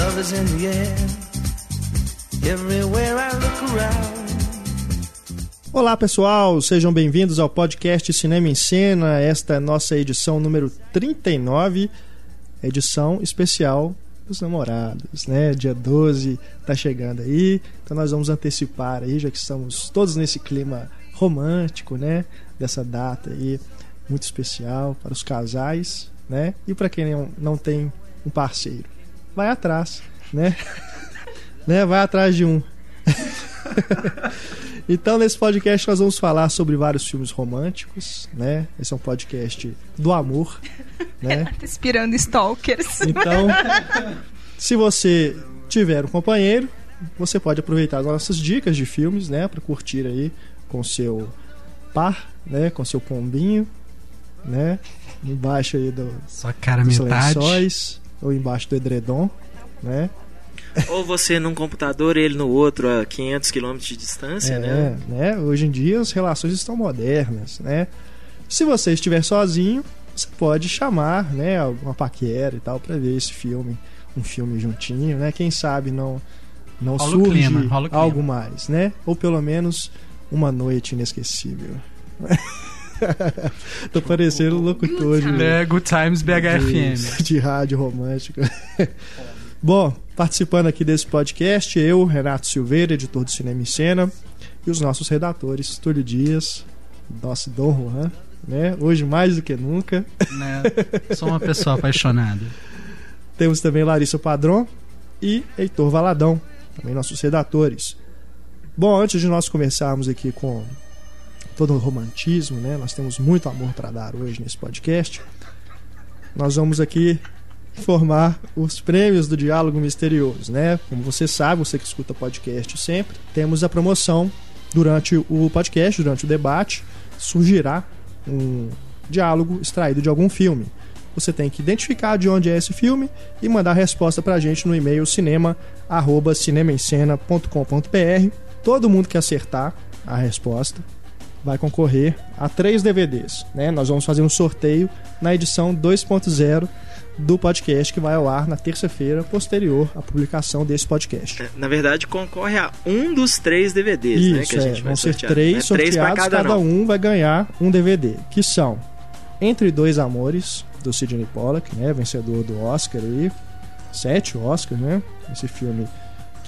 Love is in the air. Everywhere I look around. Olá pessoal, sejam bem-vindos ao podcast Cinema em Cena. Esta é nossa edição número 39, edição especial dos namorados, né? Dia 12 tá chegando aí, então nós vamos antecipar aí, já que estamos todos nesse clima romântico, né? Dessa data aí muito especial para os casais, né? E para quem não tem um parceiro, vai atrás, né? né? Vai atrás de um. então, nesse podcast, nós vamos falar sobre vários filmes românticos, né? Esse é um podcast do amor, né? Inspirando stalkers. Então, se você tiver um companheiro, você pode aproveitar as nossas dicas de filmes, né? Para curtir aí com seu par, né? Com seu pombinho, né? Embaixo aí do, Sua cara dos metade. lençóis, ou embaixo do edredom, né? Ou você num computador ele no outro a 500 km de distância, é, né? né? Hoje em dia as relações estão modernas, né? Se você estiver sozinho, você pode chamar, né, uma paquera e tal para ver esse filme, um filme juntinho, né? Quem sabe não não rola surge clima, algo mais, né? Ou pelo menos uma noite inesquecível. Tô parecendo um locutor de, é, Good Times BHFM. De, de rádio romântico. Bom, participando aqui desse podcast, eu, Renato Silveira, editor do Cinema e Cena, e os nossos redatores, Túlio Dias, nosso Dom Juan, né? Hoje mais do que nunca. Né? Sou uma pessoa apaixonada. Temos também Larissa Padrão e Heitor Valadão, também nossos redatores. Bom, antes de nós começarmos aqui com todo romantismo, né? Nós temos muito amor para dar hoje nesse podcast. Nós vamos aqui informar os prêmios do Diálogo Misterioso, né? Como você sabe, você que escuta podcast sempre, temos a promoção durante o podcast, durante o debate, surgirá um diálogo extraído de algum filme. Você tem que identificar de onde é esse filme e mandar a resposta pra gente no e-mail cinema@cinemaencena.com.br. Todo mundo que acertar a resposta vai concorrer a três DVDs. Né? Nós vamos fazer um sorteio na edição 2.0 do podcast que vai ao ar na terça-feira posterior à publicação desse podcast. É, na verdade, concorre a um dos três DVDs, Isso, né? Que a gente é, vão ser três é, sorteados, três cada, cada um vai ganhar um DVD, que são Entre Dois Amores, do Sidney Pollack, né? Vencedor do Oscar aí. Sete Oscars, né? Esse filme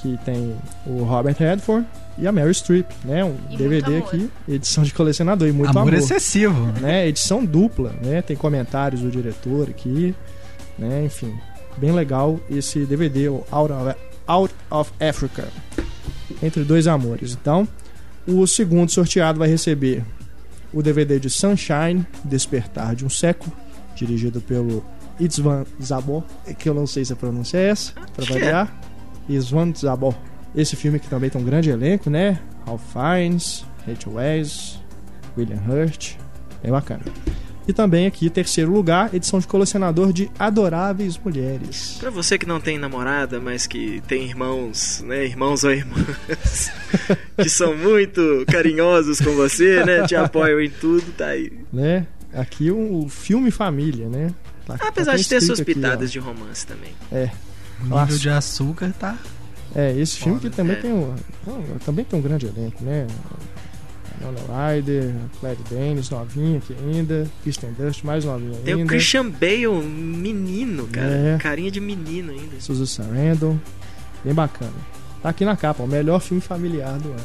que tem o Robert Redford e a Mary Streep, né? Um e DVD aqui, edição de colecionador e muito amor. Amor excessivo. Né? Edição dupla, né? Tem comentários do diretor aqui, né? Enfim, bem legal esse DVD, o Out of, Out of Africa, Entre Dois Amores. Então, o segundo sorteado vai receber o DVD de Sunshine, Despertar de um Século, dirigido pelo Itzvan Zabor, que eu não sei se a pronúncia é essa, para variar. Iswan Zabor. Esse filme que também tem um grande elenco, né? Ralph Fiennes, Rachel Weisz, William Hurt. É bacana. E também aqui, terceiro lugar, edição de colecionador de Adoráveis Mulheres. Para você que não tem namorada, mas que tem irmãos, né? Irmãos ou irmãs que são muito carinhosos com você, né? Te apoiam em tudo, tá aí. Né? Aqui o um, filme família, né? Tá, Apesar tá de ter suas pitadas aqui, de romance também. É, o nível de açúcar tá. É, esse filme que também é. tem um. Também tem um grande elenco, né? Nona Ryder, Claire Danes, novinha aqui ainda, Kristen Dust, mais novinha ainda. Tem o Christian Bale, menino, cara. É. Carinha de menino ainda. Susan Sarandon, bem bacana. Tá aqui na capa, o melhor filme familiar do ano.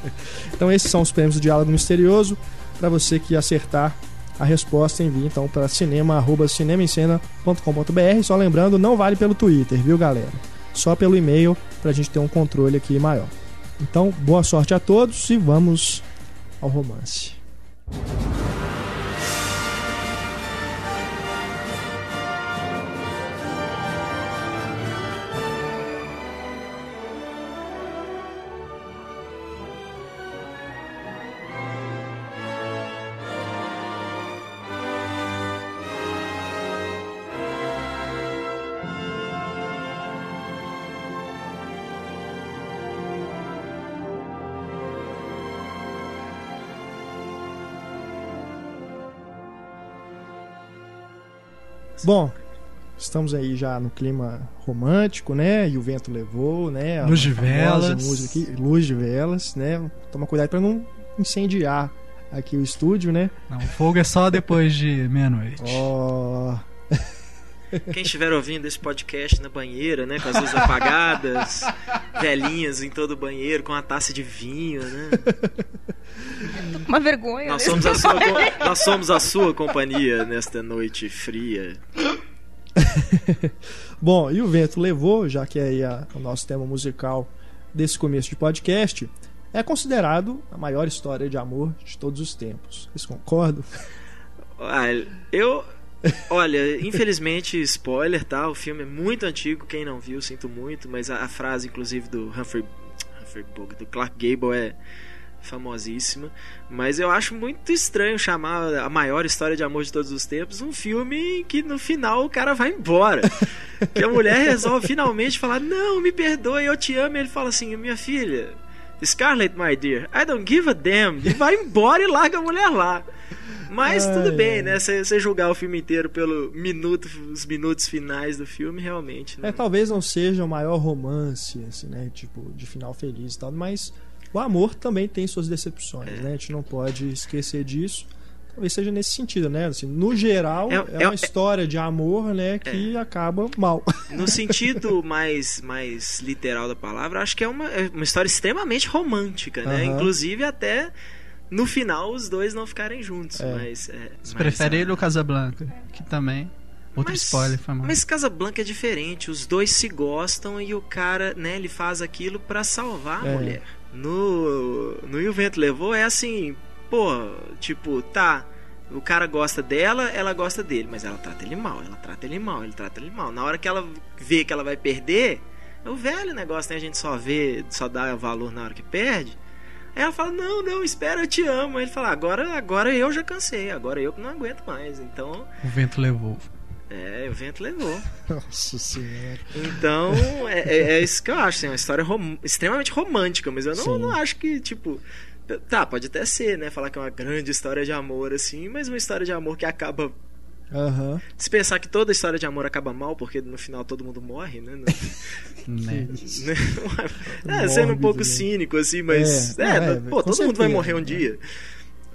então esses são os prêmios do Diálogo Misterioso. Para você que acertar a resposta envia então para cinema@cinemaencena.com.br. Só lembrando, não vale pelo Twitter, viu, galera? Só pelo e-mail para a gente ter um controle aqui maior. Então, boa sorte a todos e vamos ao romance. Bom, estamos aí já no clima romântico, né? E o vento levou, né? Luz de velas. Música aqui, luz de velas, né? Toma cuidado para não incendiar aqui o estúdio, né? Não, o fogo é só depois de meia-noite. Ó. Oh. Quem estiver ouvindo esse podcast na banheira, né? Com as luzes apagadas, velhinhas em todo o banheiro, com uma taça de vinho, né? Uma vergonha. Nós né? somos, a sua, nós somos a sua companhia nesta noite fria. Bom, e o vento levou, já que é aí a, o nosso tema musical desse começo de podcast, é considerado a maior história de amor de todos os tempos. Vocês concordam? Ah, eu Olha, infelizmente, spoiler, tá? O filme é muito antigo, quem não viu, sinto muito, mas a, a frase, inclusive, do Humphrey, Humphrey Bogart, do Clark Gable é famosíssima. Mas eu acho muito estranho chamar a maior história de amor de todos os tempos um filme que no final o cara vai embora. que a mulher resolve finalmente falar: Não, me perdoe, eu te amo. E ele fala assim: Minha filha, Scarlett, my dear, I don't give a damn. E vai embora e larga a mulher lá. Mas Ai, tudo bem, né? Você julgar o filme inteiro pelo minuto, os minutos finais do filme, realmente. Né? É, talvez não seja o maior romance, assim, né? Tipo, de final feliz e tal, mas o amor também tem suas decepções, é. né? A gente não pode esquecer disso. Talvez seja nesse sentido, né? Assim, no geral, é, é, é uma história de amor, né, que é. acaba mal. No sentido mais, mais literal da palavra, acho que é uma, é uma história extremamente romântica, né? Inclusive até no final os dois não ficarem juntos. É. Mas, é, Você mas, prefere ele ou Casablanca? Que também. Outro mas, spoiler, foi mal. Mas Casablanca é diferente. Os dois se gostam e o cara, né, ele faz aquilo para salvar a é. mulher. No, no E o Vento Levou é assim, pô, tipo, tá. O cara gosta dela, ela gosta dele, mas ela trata ele mal, ela trata ele mal, ele trata ele mal. Na hora que ela vê que ela vai perder, é o velho negócio, né? A gente só vê, só dá valor na hora que perde. Aí ela fala: Não, não, espera, eu te amo. Aí ele fala: Agora, agora eu já cansei, agora eu que não aguento mais. Então. O vento levou. É, o vento levou. Nossa senhora. Então, é, é, é, isso que eu acho. Assim, é uma história rom extremamente romântica, mas eu não, não acho que, tipo. Tá, pode até ser, né? Falar que é uma grande história de amor, assim, mas uma história de amor que acaba Uhum. Se pensar que toda história de amor acaba mal, porque no final todo mundo morre, né? né? é, sendo um pouco cínico, assim, mas. É, é, é pô, todo certeza, mundo vai morrer um né? dia.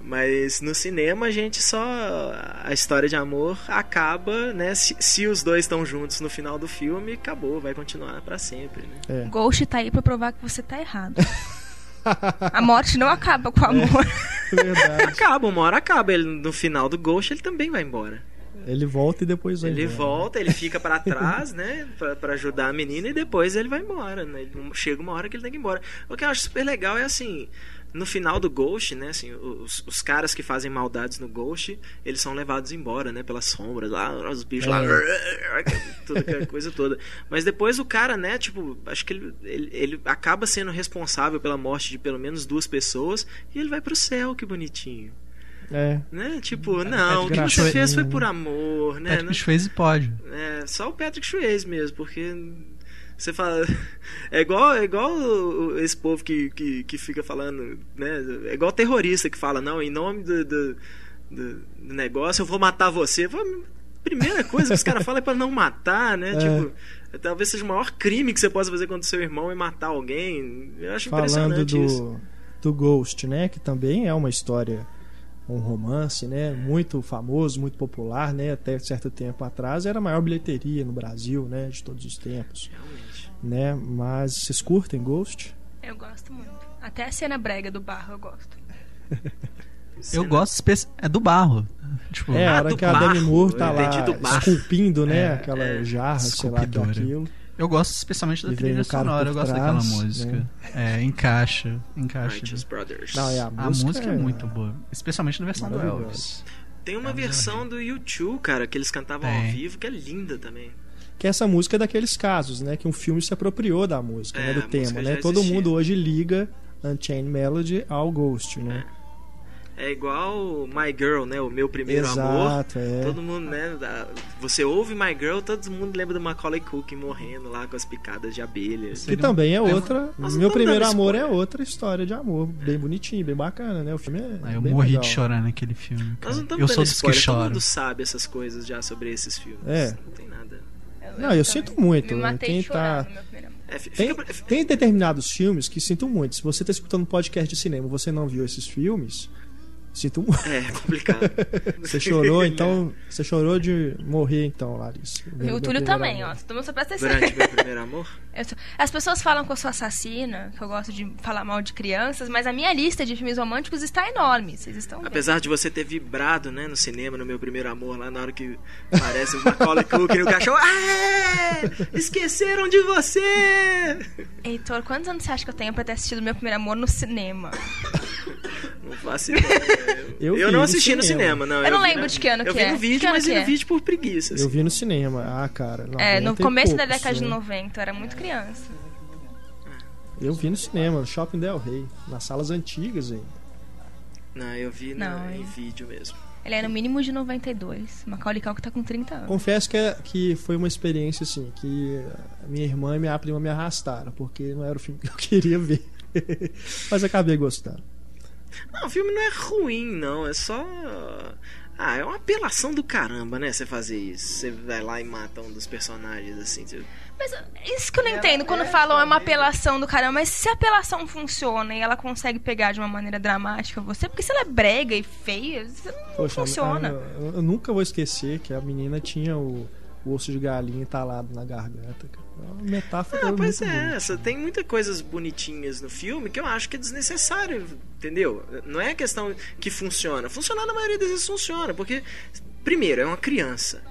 Mas no cinema a gente só. A história de amor acaba, né? Se, se os dois estão juntos no final do filme, acabou, vai continuar para sempre, né? É. Ghost tá aí pra provar que você tá errado. A morte não acaba com o amor. É, acaba, uma hora acaba. Ele, no final do Ghost ele também vai embora. Ele volta e depois vai Ele embora. volta, ele fica para trás, né? Pra, pra, ajudar a menina e depois ele vai embora, né? Ele, chega uma hora que ele tem que ir embora. O que eu acho super legal é assim. No final do Ghost, né, assim, os, os caras que fazem maldades no Ghost, eles são levados embora, né, pelas sombras lá, os bichos é. lá, toda aquela coisa toda. Mas depois o cara, né, tipo, acho que ele, ele, ele acaba sendo responsável pela morte de pelo menos duas pessoas e ele vai pro céu, que bonitinho. É. Né? Tipo, não, o que você fez foi por amor, né? Patrick Swayze pode. É, só o Patrick Swayze mesmo, porque você fala. É igual, é igual esse povo que, que, que fica falando, né? É igual terrorista que fala, não, em nome do, do, do negócio eu vou matar você. Primeira coisa que os caras falam é pra não matar, né? É. Tipo, talvez seja o maior crime que você possa fazer contra seu irmão é matar alguém. Eu acho Falando impressionante do, isso. Do Ghost, né? Que também é uma história um romance, né, muito famoso, muito popular, né, até certo tempo atrás era a maior bilheteria no Brasil, né, de todos os tempos. Realmente. Né, mas vocês curtem Ghost? Eu gosto muito. Até a cena brega do barro eu gosto. eu gosto é do barro. Tipo, é, a hora que a Demi Moore tá lá esculpindo, né, é, aquela é, jarra, sei lá, que é aquilo. Eu gosto especialmente da trilha sonora, eu gosto trás, daquela música. Né? É, encaixa, encaixa. Brothers. Não, a, a música, é... é... muito boa, especialmente na versão do Elvis. Tem uma é versão do YouTube, cara, que eles cantavam ao vivo, que é linda também. Que essa música é daqueles casos, né, que um filme se apropriou da música, né, do tema, né? Todo mundo hoje liga Unchained Melody ao Ghost, né? É é igual My Girl, né? O meu primeiro Exato, amor. É. Todo mundo, né? Você ouve My Girl, todo mundo lembra do Macaulay Culkin morrendo lá com as picadas de abelha. Que também é outra. Nossa, meu primeiro amor é outra história de amor, bem bonitinho, bem bacana, né? O filme é. Ah, eu bem morri legal. de chorar naquele filme. Nós não estamos eu sou dos que choram. Todo mundo sabe essas coisas já sobre esses filmes. É. Não tem nada. Eu, não, eu, eu sinto muito. Me matei Quem tá... É, tem, tem determinados filmes que sinto muito. Se você está escutando um podcast de cinema e você não viu esses filmes, Sinto muito. É, complicado. você chorou, então. Você chorou de morrer, então, Larissa. E o Túlio também, amor. ó. Todo mundo só presta atenção. Durante meu primeiro amor? Sou... As pessoas falam que eu sou assassina, que eu gosto de falar mal de crianças, mas a minha lista de filmes românticos está enorme. Vocês estão Apesar vendo. de você ter vibrado, né, no cinema, no meu primeiro amor, lá na hora que aparece o Macaulay Culkin no cachorro. Ah, esqueceram de você! Heitor, quantos anos você acha que eu tenho pra ter assistido meu primeiro amor no cinema? Não faço ideia. Eu, eu não assisti no cinema, no cinema não. Eu, eu não lembro de que ano que é. Eu vi no vídeo, mas vi no é? vídeo por preguiça. Assim. Eu vi no cinema. Ah, cara. É, no começo da década de 90, eu era muito criança. Eu vi no cinema, no Shopping Del Rey, nas salas antigas aí. Não, eu vi não, em vídeo mesmo. Ele é no mínimo de 92. Macaulay Culkin tá com 30 anos. Confesso que, é, que foi uma experiência assim, que minha irmã e minha prima me arrastaram, porque não era o filme que eu queria ver. Mas acabei gostando. Não, o filme não é ruim, não. É só. Ah, é uma apelação do caramba, né? Você fazer isso. Você vai lá e mata um dos personagens, assim. Tipo... Mas isso que eu não entendo. Quando é, falam é uma apelação do caramba, mas se a apelação funciona e ela consegue pegar de uma maneira dramática você, porque se ela é brega e feia, não Poxa, funciona. Eu, eu, nunca vou esquecer que a menina tinha o, o osso de galinha entalado na garganta, cara. É uma metáfora. Ah, pois é, essa. Tem muitas coisas bonitinhas no filme que eu acho que é desnecessário, entendeu? Não é questão que funciona. Funcionar na maioria das vezes funciona, porque, primeiro, é uma criança.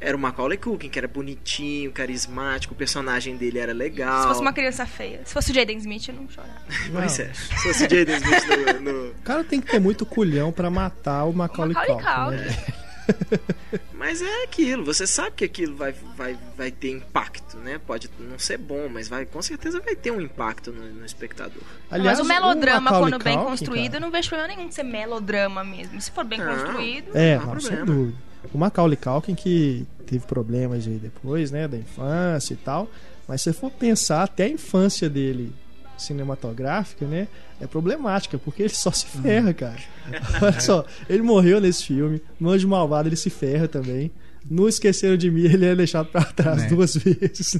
Era o Macaulay Culkin, que era bonitinho, carismático, o personagem dele era legal. Se fosse uma criança feia. Se fosse o Jaden Smith, eu não chorava. Pois é. Se fosse o Jaden Smith no, no... O cara tem que ter muito culhão para matar o Macaulay, o Macaulay Culkin. Né? Culkin. Né? mas é aquilo, você sabe que aquilo vai, vai, vai ter impacto, né? Pode não ser bom, mas vai com certeza vai ter um impacto no, no espectador. Aliás, mas o melodrama, o quando bem construído, cara. eu não vejo problema nenhum de ser melodrama mesmo. Se for bem não, construído, é, não, não sem dúvida. O Macaulay Culkin que teve problemas aí depois, né, da infância e tal, mas se for pensar até a infância dele cinematográfica, né? É problemática, porque ele só se ferra, uhum. cara. Olha só, ele morreu nesse filme. No Anjo Malvado ele se ferra também. No Esqueceram de Mim, ele é deixado pra trás né? duas vezes.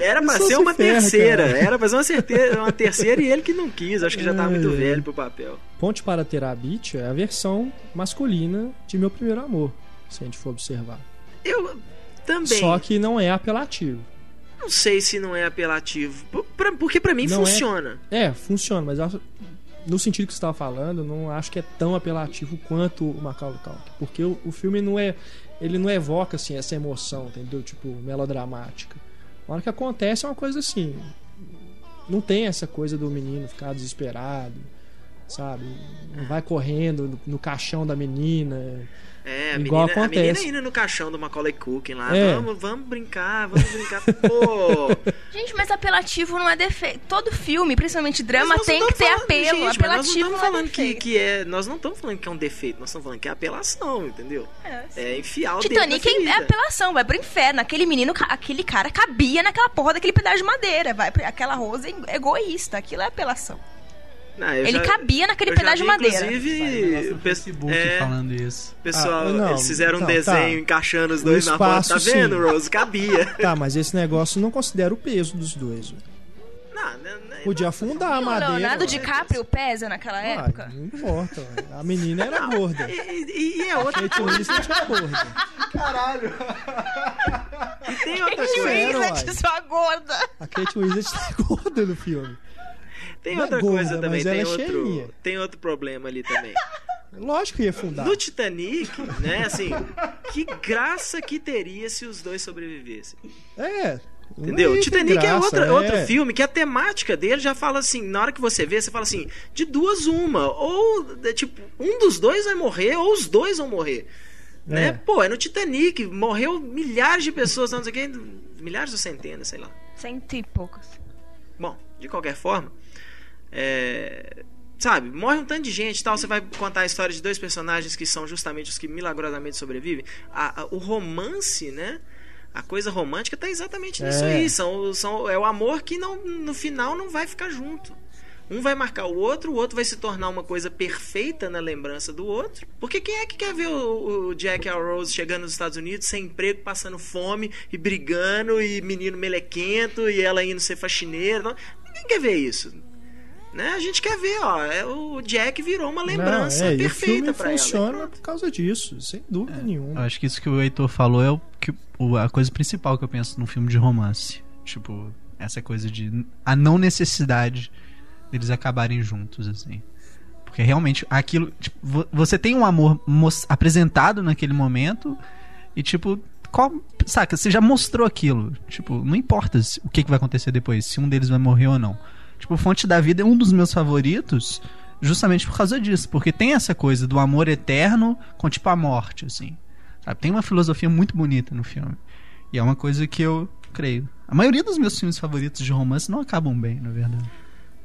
Era pra ser uma ferra, terceira. Cara. Era pra ser uma, certeza, uma terceira e ele que não quis. Acho que já tá muito velho pro papel. Ponte para Terabit é a versão masculina de Meu Primeiro Amor, se a gente for observar. Eu também. Só que não é apelativo. Não sei se não é apelativo. Porque para mim não é- funciona. É, é, funciona, mas no sentido que você estava falando, não acho que é tão apelativo quanto o Macaulay Culkin. Porque o, o, filme não é. Ele não evoca assim, essa emoção, entendeu? Tipo, melodramática. A hora que acontece é uma coisa assim. Não tem essa coisa do menino ficar desesperado, sabe? Vai correndo no, no caixão da menina é, a Igual menina, acontece. a menina indo no caixão do Macaulay Culkin lá. É. Vamos, vamos brincar, vamos brincar. Pô. Gente, mas apelativo não é defeito. Todo filme, principalmente drama, tem que ter falando, apelo. Gente, apelativo nós não estamos é falando é que, que é. Nós não estamos falando que é um defeito, nós estamos falando que é apelação, entendeu? É, é enfiar o Titanic é apelação, vai pro inferno. Aquele menino, aquele cara cabia naquela porra daquele pedaço de madeira. Vai, aquela rosa é egoísta. Aquilo é apelação. Não, ele já, cabia naquele pedaço de madeira. Inclusive, o Facebook é, falando isso. Pessoal, ah, não, eles fizeram um tá. desenho tá. encaixando os dois o na foto. Tá vendo, sim. Rose? Cabia. Tá, mas esse negócio não considera o peso dos dois. Não, não, não, Podia afundar a madeira. O Leonardo DiCaprio pesa naquela época? Não importa. A menina era gorda. E, e, é outra a Kate Winslet era gorda. Caralho. E tem outra Kate coisa. Winslet só gorda. A Kate Winslet é gorda no filme. Tem não é outra é gorda, coisa também, tem é outro, tem outro problema ali também. Lógico que ia fundar. No Titanic, né, assim, que graça que teria se os dois sobrevivessem. É. Entendeu? O Titanic graça, é, outra, é outro filme que a temática dele já fala assim, na hora que você vê, você fala assim, de duas uma, ou tipo, um dos dois vai morrer ou os dois vão morrer. Né? É. Né? Pô, é no Titanic, morreu milhares de pessoas, não sei o que, milhares ou centenas, sei lá. Cento e poucos. Bom, de qualquer forma, é, sabe, morre um tanto de gente tal. Você vai contar a história de dois personagens que são justamente os que milagrosamente sobrevivem. A, a, o romance, né? A coisa romântica tá exatamente nisso é. aí. São, são, é o amor que não, no final não vai ficar junto. Um vai marcar o outro, o outro vai se tornar uma coisa perfeita na lembrança do outro. Porque quem é que quer ver o, o Jack e a Rose chegando nos Estados Unidos sem emprego, passando fome e brigando e menino melequento e ela indo ser faxineira? Não, ninguém quer ver isso. Né? A gente quer ver, ó, é, o Jack virou uma lembrança Não, é, perfeita para ela. funciona por causa disso, sem dúvida é, nenhuma. Acho que isso que o Heitor falou é o que a coisa principal que eu penso num filme de romance. Tipo, essa coisa de a não necessidade deles acabarem juntos, assim. Porque realmente aquilo. Tipo, você tem um amor apresentado naquele momento e, tipo, qual, saca, você já mostrou aquilo. Tipo, não importa o que, que vai acontecer depois, se um deles vai morrer ou não. Tipo, Fonte da Vida é um dos meus favoritos justamente por causa disso. Porque tem essa coisa do amor eterno com, tipo, a morte, assim. Sabe? Tem uma filosofia muito bonita no filme. E é uma coisa que eu creio. A maioria dos meus filmes favoritos de romance não acabam bem, na verdade.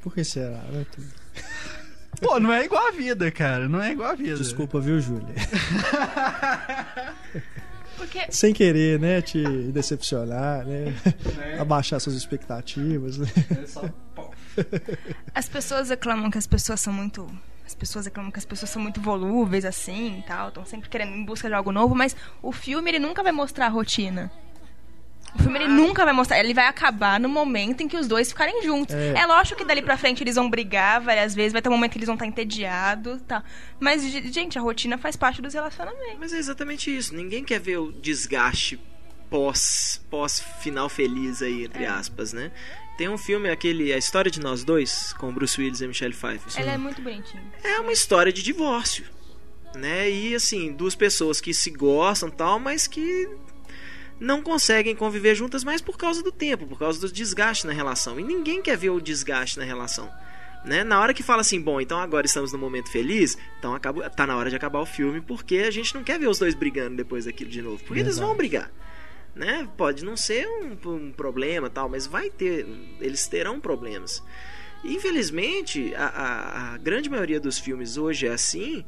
Por que será? Pô, não é igual a vida, cara. Não é igual a vida. Desculpa, viu, Júlia? Porque... Sem querer, né? Te decepcionar, né? É. Abaixar suas expectativas. Né? É só... As pessoas reclamam que as pessoas são muito as pessoas reclamam que as pessoas são muito volúveis assim e tal, estão sempre querendo em busca de algo novo, mas o filme ele nunca vai mostrar a rotina. O filme ele nunca vai mostrar, ele vai acabar no momento em que os dois ficarem juntos. É, é lógico que dali pra frente eles vão brigar várias vezes, vai ter um momento que eles vão estar entediados, tá. Mas gente, a rotina faz parte dos relacionamentos. Mas é exatamente isso. Ninguém quer ver o desgaste pós pós final feliz aí entre é. aspas, né? Tem um filme, aquele A História de Nós Dois, com Bruce Willis e Michelle Pfeiffer. Ela é muito bonitinha. É uma história de divórcio, né? E assim, duas pessoas que se gostam tal, mas que não conseguem conviver juntas mais por causa do tempo, por causa do desgaste na relação. E ninguém quer ver o desgaste na relação. Né? Na hora que fala assim, bom, então agora estamos no momento feliz, então acaba, tá na hora de acabar o filme, porque a gente não quer ver os dois brigando depois daquilo de novo. Porque Exato. eles vão brigar né? Pode não ser um, um, problema tal, mas vai ter, eles terão problemas. infelizmente, a, a, a, grande maioria dos filmes hoje é assim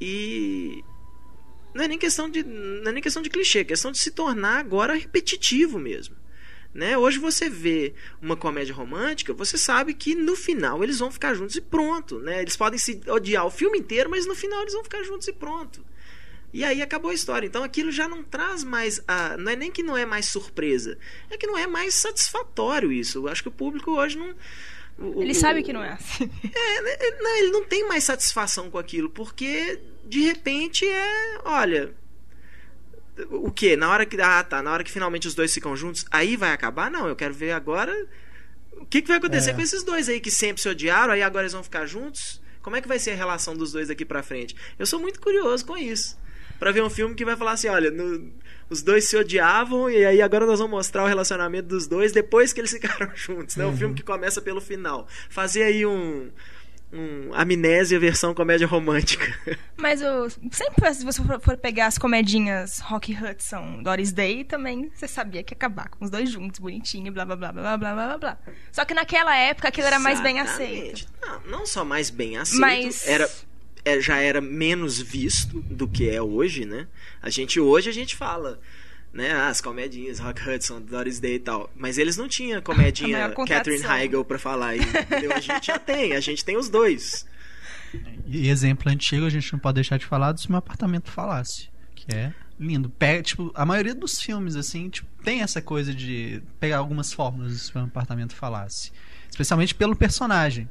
e não é nem questão de não é nem questão de clichê, é questão de se tornar agora repetitivo mesmo. Né? Hoje você vê uma comédia romântica, você sabe que no final eles vão ficar juntos e pronto, né? Eles podem se odiar o filme inteiro, mas no final eles vão ficar juntos e pronto. E aí acabou a história. Então aquilo já não traz mais. A, não é nem que não é mais surpresa, é que não é mais satisfatório isso. Eu acho que o público hoje não. O, ele o, sabe que não é assim. É, né, é, não, ele não tem mais satisfação com aquilo, porque de repente é. Olha. O que? Na hora que. Ah, tá. Na hora que finalmente os dois ficam juntos, aí vai acabar? Não, eu quero ver agora. O que, que vai acontecer é. com esses dois aí que sempre se odiaram, aí agora eles vão ficar juntos? Como é que vai ser a relação dos dois daqui pra frente? Eu sou muito curioso com isso para ver um filme que vai falar assim, olha, no, os dois se odiavam e aí agora nós vamos mostrar o relacionamento dos dois depois que eles ficaram juntos, né? Um uhum. filme que começa pelo final. Fazer aí um um amnésia versão comédia romântica. Mas o sempre se você for pegar as comedinhas Rock Hudson, Doris Day, também você sabia que ia acabar com os dois juntos, bonitinho, blá blá blá blá blá blá blá. Só que naquela época aquilo era mais bem aceito. Não, não só mais bem aceito, Mas... era é, já era menos visto do que é hoje, né? A gente hoje a gente fala, né? Ah, as comedinhas, Rock Hudson, Doris Day e tal. Mas eles não tinham comedinha Catherine Heigl para falar. Entendeu? A gente já tem, a gente tem os dois. E exemplo antigo, a gente não pode deixar de falar do Se Meu Apartamento Falasse, que é lindo. Pega, tipo, a maioria dos filmes, assim, tipo, tem essa coisa de pegar algumas fórmulas do Se Meu Apartamento Falasse. Especialmente pelo personagem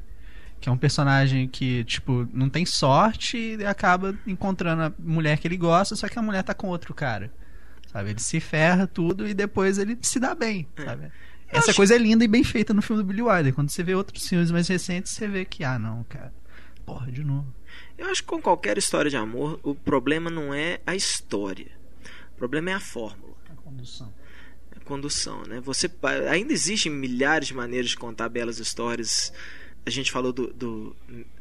que é um personagem que, tipo, não tem sorte e acaba encontrando a mulher que ele gosta, só que a mulher tá com outro cara. Sabe? Ele se ferra tudo e depois ele se dá bem, é. sabe? Essa acho... coisa é linda e bem feita no filme do Billy Wilder. Quando você vê outros filmes mais recentes, você vê que, ah, não, cara, porra, de novo. Eu acho que com qualquer história de amor, o problema não é a história. O problema é a fórmula. A condução. A condução, né? Você ainda existem milhares de maneiras de contar belas histórias a gente falou do, do,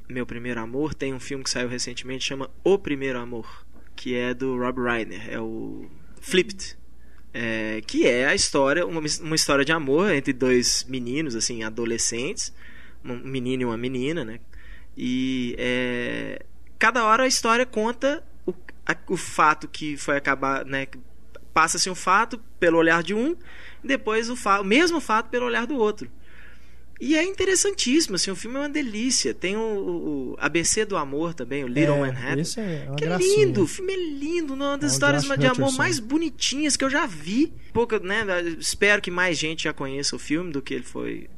Meu Primeiro Amor, tem um filme que saiu recentemente chama O Primeiro Amor, que é do Rob Reiner, é o Flipped. É, que é a história, uma, uma história de amor entre dois meninos, assim, adolescentes, um menino e uma menina, né? E é, cada hora a história conta o, a, o fato que foi acabar, né? Passa-se um fato pelo olhar de um, depois o, fa o mesmo fato pelo olhar do outro. E é interessantíssimo, assim, o filme é uma delícia. Tem o, o ABC do Amor também, o Little É, Manhattan. esse é que é gracinha. lindo, o filme é lindo, uma das É histórias de amor mais bonitinhas que eu já vi. Pouca, né, espero que mais gente já conheça o filme do que ele foi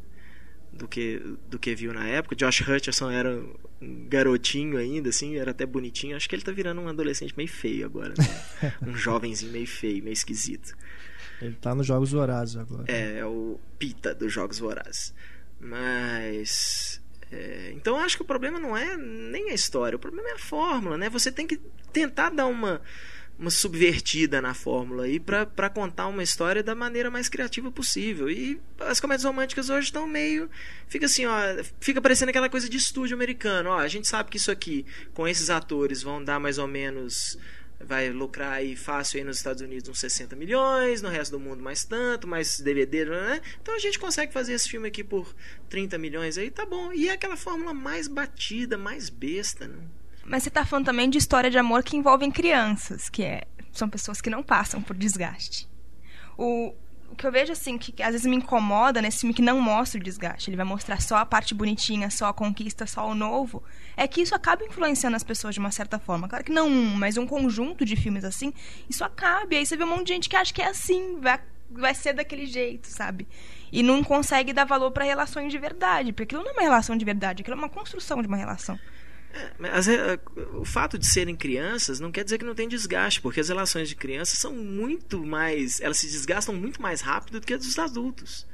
do que do que viu na época. Josh Hutcherson era um garotinho ainda assim, era até bonitinho. Acho que ele tá virando um adolescente meio feio agora, né? um jovenzinho meio feio, meio esquisito. Ele tá nos Jogos Vorazes agora. É, é o Pita dos Jogos Vorazes. Mas. é, então eu acho que o problema não é nem a história, o problema é a fórmula, né? Você tem que tentar dar uma, uma subvertida na fórmula aí pra contar uma história da maneira mais criativa possível. E as comédias românticas hoje estão meio. Fica assim, ó. Fica parecendo aquela coisa de estúdio americano. Ó, a gente sabe que isso aqui, com esses atores, vão dar mais ou menos vai lucrar aí fácil aí nos Estados Unidos uns 60 milhões, no resto do mundo mais tanto, mais DVD, né? Então a gente consegue fazer esse filme aqui por 30 milhões aí, tá bom. E é aquela fórmula mais batida, mais besta, né? Mas você tá falando também de história de amor que envolvem crianças, que é, são pessoas que não passam por desgaste. O, o que eu vejo, assim, que às vezes me incomoda nesse filme que não mostra o desgaste, ele vai mostrar só a parte bonitinha, só a conquista, só o novo, é que isso acaba influenciando as pessoas de uma certa forma. Claro que não um, mas um conjunto de filmes assim, isso acaba. E aí você vê um monte de gente que acha que é assim, vai, vai ser daquele jeito, sabe? E não consegue dar valor para relações de verdade, porque aquilo não é uma relação de verdade, aquilo é uma construção de uma relação. É, o fato de serem crianças não quer dizer que não tem desgaste, porque as relações de crianças são muito mais. Elas se desgastam muito mais rápido do que as dos adultos.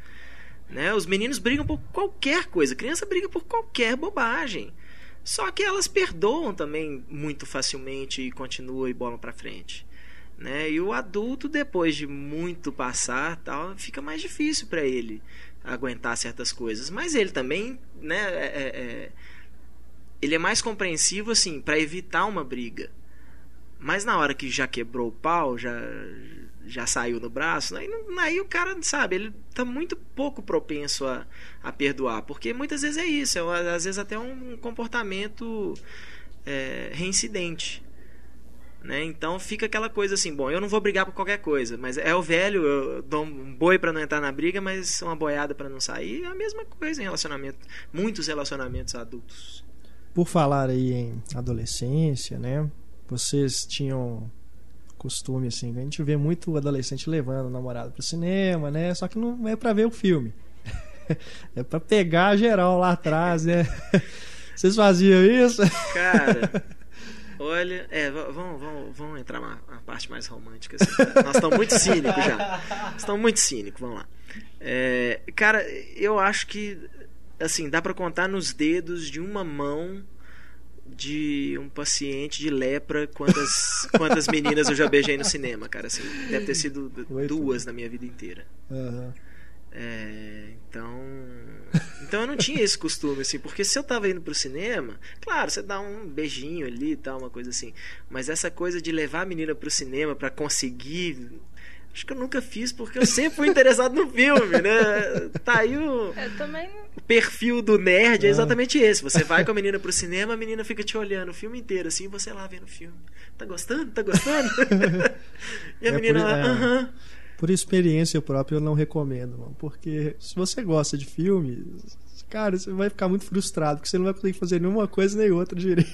Né? Os meninos brigam por qualquer coisa, a criança briga por qualquer bobagem. Só que elas perdoam também muito facilmente e continuam e bolam pra frente. Né? E o adulto, depois de muito passar, tal, fica mais difícil para ele aguentar certas coisas. Mas ele também, né? é- é- ele é mais compreensivo assim para evitar uma briga. Mas na hora que já quebrou o pau, já já saiu no braço, aí, aí o cara, sabe, ele tá muito pouco propenso a, a perdoar, porque muitas vezes é isso, é, às vezes até um comportamento é, reincidente. Né? Então fica aquela coisa assim, bom, eu não vou brigar por qualquer coisa, mas é o velho, eu dou um boi para não entrar na briga, mas uma boiada para não sair, é a mesma coisa em relacionamento, muitos relacionamentos adultos. Por falar aí em adolescência, né? Vocês tinham costume assim, a gente vê muito adolescente levando o namorado pro cinema, né? Só que não é pra ver o filme. é pra pegar geral lá atrás, né? Vocês faziam isso? Cara, olha, é, vamos, vamos, vamos entrar na, parte mais romântica. Assim? Nós estamos muito cínicos já. Estamos muito cínicos, vamos lá. É, cara, eu acho que assim, dá pra contar nos dedos de uma mão de um paciente de lepra quantas, quantas meninas eu já beijei no cinema, cara. Assim, deve ter sido duas na minha vida inteira. Aham. É, então. Então eu não tinha esse costume, assim, porque se eu tava indo pro cinema, claro, você dá um beijinho ali e tal, uma coisa assim. Mas essa coisa de levar a menina pro cinema pra conseguir. Acho que eu nunca fiz, porque eu sempre fui interessado no filme, né? Tá aí o, Eu também o perfil do nerd, é exatamente esse. Você vai com a menina pro cinema, a menina fica te olhando o filme inteiro, assim, e você lá vendo o filme. Tá gostando? Tá gostando? e a É menina por- lá, é. aham. Por experiência própria, eu não recomendo, mano, porque se você gosta de filme, cara, você vai ficar muito frustrado, porque você não vai conseguir fazer nenhuma coisa nem outra direito.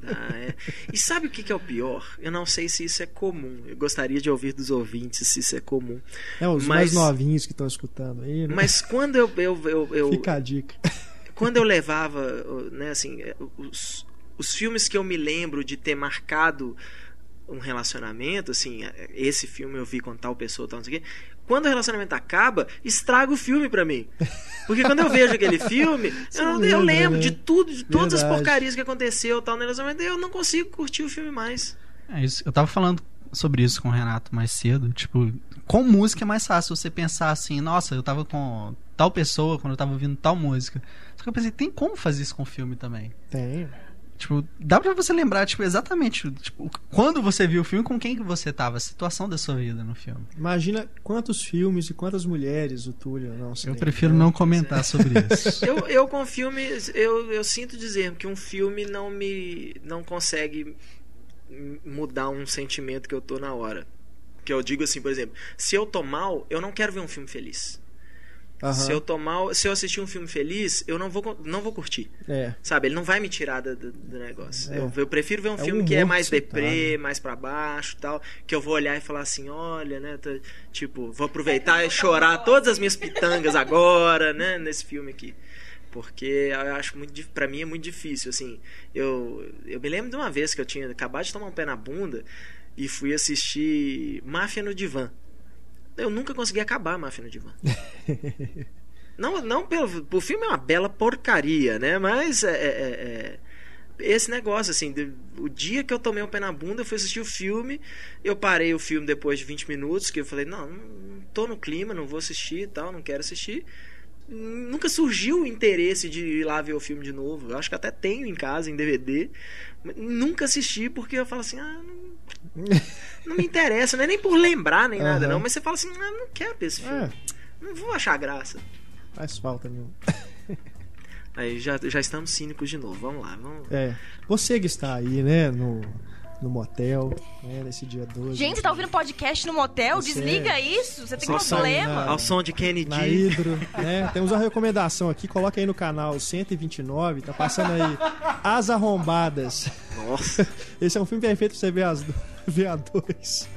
Dá, é. E sabe o que, que é o pior? Eu não sei se isso é comum. Eu gostaria de ouvir dos ouvintes se isso é comum. É, os Mas- mais novinhos que estão escutando aí, né? Mas quando eu, eu, eu, eu- Fica a dica. quando eu levava, né, assim, os, os filmes que eu me lembro de ter marcado um relacionamento, assim, esse filme eu vi com tal pessoa, tal, não sei o quê. Quando o relacionamento acaba, estraga o filme pra mim. Porque quando eu vejo aquele filme, eu, não eu lembra, lembro né? de tudo, de todas as Verdade. porcarias que aconteceu tal no relacionamento, e eu não consigo curtir o filme mais. É isso. Eu tava falando sobre isso com o Renato mais cedo. Tipo, com música é mais fácil você pensar assim, nossa, eu tava com tal pessoa quando eu tava ouvindo tal música. Só que eu pensei, tem como fazer isso com filme também? Tem. Tipo, dá pra você lembrar, tipo, exatamente, tipo, quando você viu o filme, com quem que você tava, a situação da sua vida no filme. Imagina quantos filmes e quantas mulheres o Túlio não se Eu prefiro não comentar sobre isso. Eu, eu com filmes, eu, eu sinto dizer que um filme não me não consegue mudar um sentimento que eu tô na hora. Que eu digo assim, por exemplo, se eu tô mal, eu não quero ver um filme feliz. Aham. Se eu tomar, se eu assistir um filme feliz, eu não vou, não vou curtir. É. Sabe, ele não vai me tirar do, do- negócio. É. Eu, eu prefiro ver um É filme que humor é que mais deprê, tá, mais pra baixo tal. Que eu vou olhar e falar assim, olha, né? tá- tipo, vou aproveitar e chorar todas as minhas pitangas agora, né? Nesse filme aqui. Porque eu acho muito pra mim é muito difícil, assim. Eu, eu me lembro de uma vez que eu tinha acabado de tomar um pé na bunda e fui assistir Máfia no Divã. Eu nunca consegui acabar Máfia no Divã. Não, não pelo. O filme é uma bela porcaria, né? Mas é, é- é- esse negócio, assim, de- o dia que eu tomei o pé na bunda, eu fui assistir o filme, eu parei o filme depois de 20 minutos, que eu falei, não, não tô no clima, não vou assistir e tal, não quero assistir. Nunca surgiu o interesse de ir lá ver o filme de novo. Eu acho que até tenho em casa, em DVD. mas Nunca assisti porque eu falo assim, ah, não, não me interessa, não é nem por lembrar nem nada, Aham. não. Mas você fala assim, ah, não quero ver esse filme. É, Não vou achar graça. faz falta mesmo. Aí já, já estamos cínicos de novo. Vamos lá, vamos. É. Você que está aí, né, no, no motel, né, nesse dia 12. Gente, você tá ouvindo podcast no motel? Você- Desliga isso. Você tem Só problema. na- Ao som de Kenny Na. Hidro, né? Temos uma recomendação aqui, coloca aí no canal 129, tá passando aí As Arrombadas. Nossa. Esse é um filme perfeito pra você ver, as, ver a dois.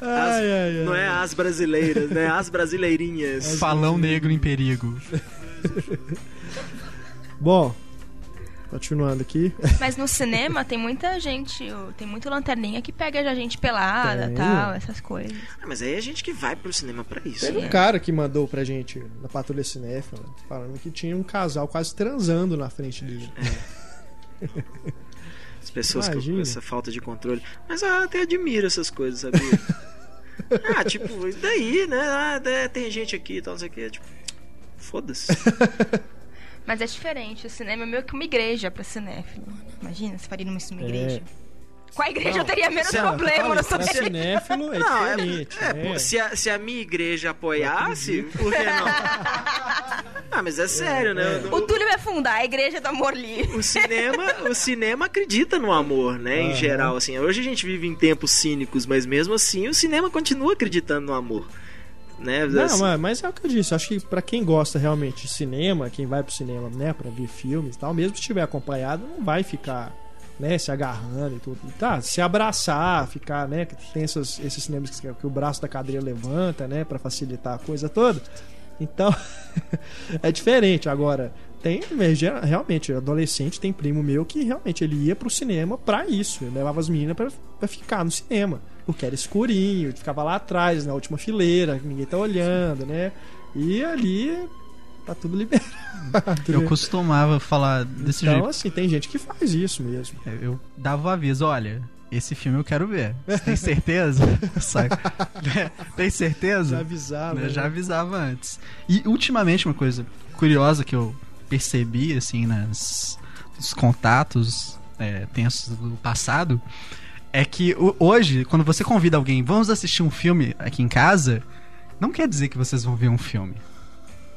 As- Ai, ai, ai. Não é as brasileiras, né? As brasileirinhas. Falão negro em perigo. Bom, continuando aqui. Mas no cinema tem muita gente, tem muita lanterninha que pega a gente pelada Tem. tal, essas coisas. Ah, mas aí é gente que vai pro cinema pra isso. Teve né? um cara que mandou pra gente na Patrulha Cinéfila, falando que tinha um casal quase transando na frente dele. As pessoas com Imagina. essa falta de controle. Mas eu até admiro essas coisas, sabia? ah, tipo, e daí, né? Ah, é, tem gente aqui e tal, não sei o que. Tipo, foda-se. Mas é diferente, o cinema é meio que uma igreja pra cinéfilo. Imagina, se faria numa numa igreja. Com a igreja eu teria menos se- problema, não sou Pra cinéfilo é Não, é, diferente. é, né? pô, se, a, se a minha igreja apoiasse, por que não? ah, mas é sério, né? O Túlio vai fundar a igreja do amor livre. o cinema, o cinema acredita no amor, né? Em Aham. geral, assim. Hoje a gente vive em tempos cínicos, mas mesmo assim o cinema continua acreditando no amor, né? Não, Assim, mas, mas é o que eu disse. Acho que pra quem gosta realmente de cinema, quem vai pro cinema, né, pra ver filmes e tal, mesmo se estiver acompanhado, não vai ficar, né, se agarrando e tudo. Tá, se abraçar, ficar, né, tem essas, esses cinemas que, que o braço da cadeira levanta, né, pra facilitar a coisa toda. Então, é diferente. Agora, tem gera- realmente, adolescente, tem primo meu que realmente ele ia pro cinema pra isso. Ele levava as meninas pra, pra ficar no cinema. Porque era escurinho, ficava lá atrás, na última fileira, ninguém tá olhando, né? E ali tá tudo liberado. Eu né? costumava falar desse Então, jeito. assim, tem gente que faz isso mesmo. Eu dava o aviso, olha, esse filme eu quero ver. Você tem certeza? Saca? tem certeza? Já avisava. Eu né? já avisava antes. E ultimamente uma coisa curiosa que eu percebi assim nas nos contatos é, tensos do passado é que hoje quando você convida alguém, vamos assistir um filme aqui em casa, não quer dizer que vocês vão ver um filme.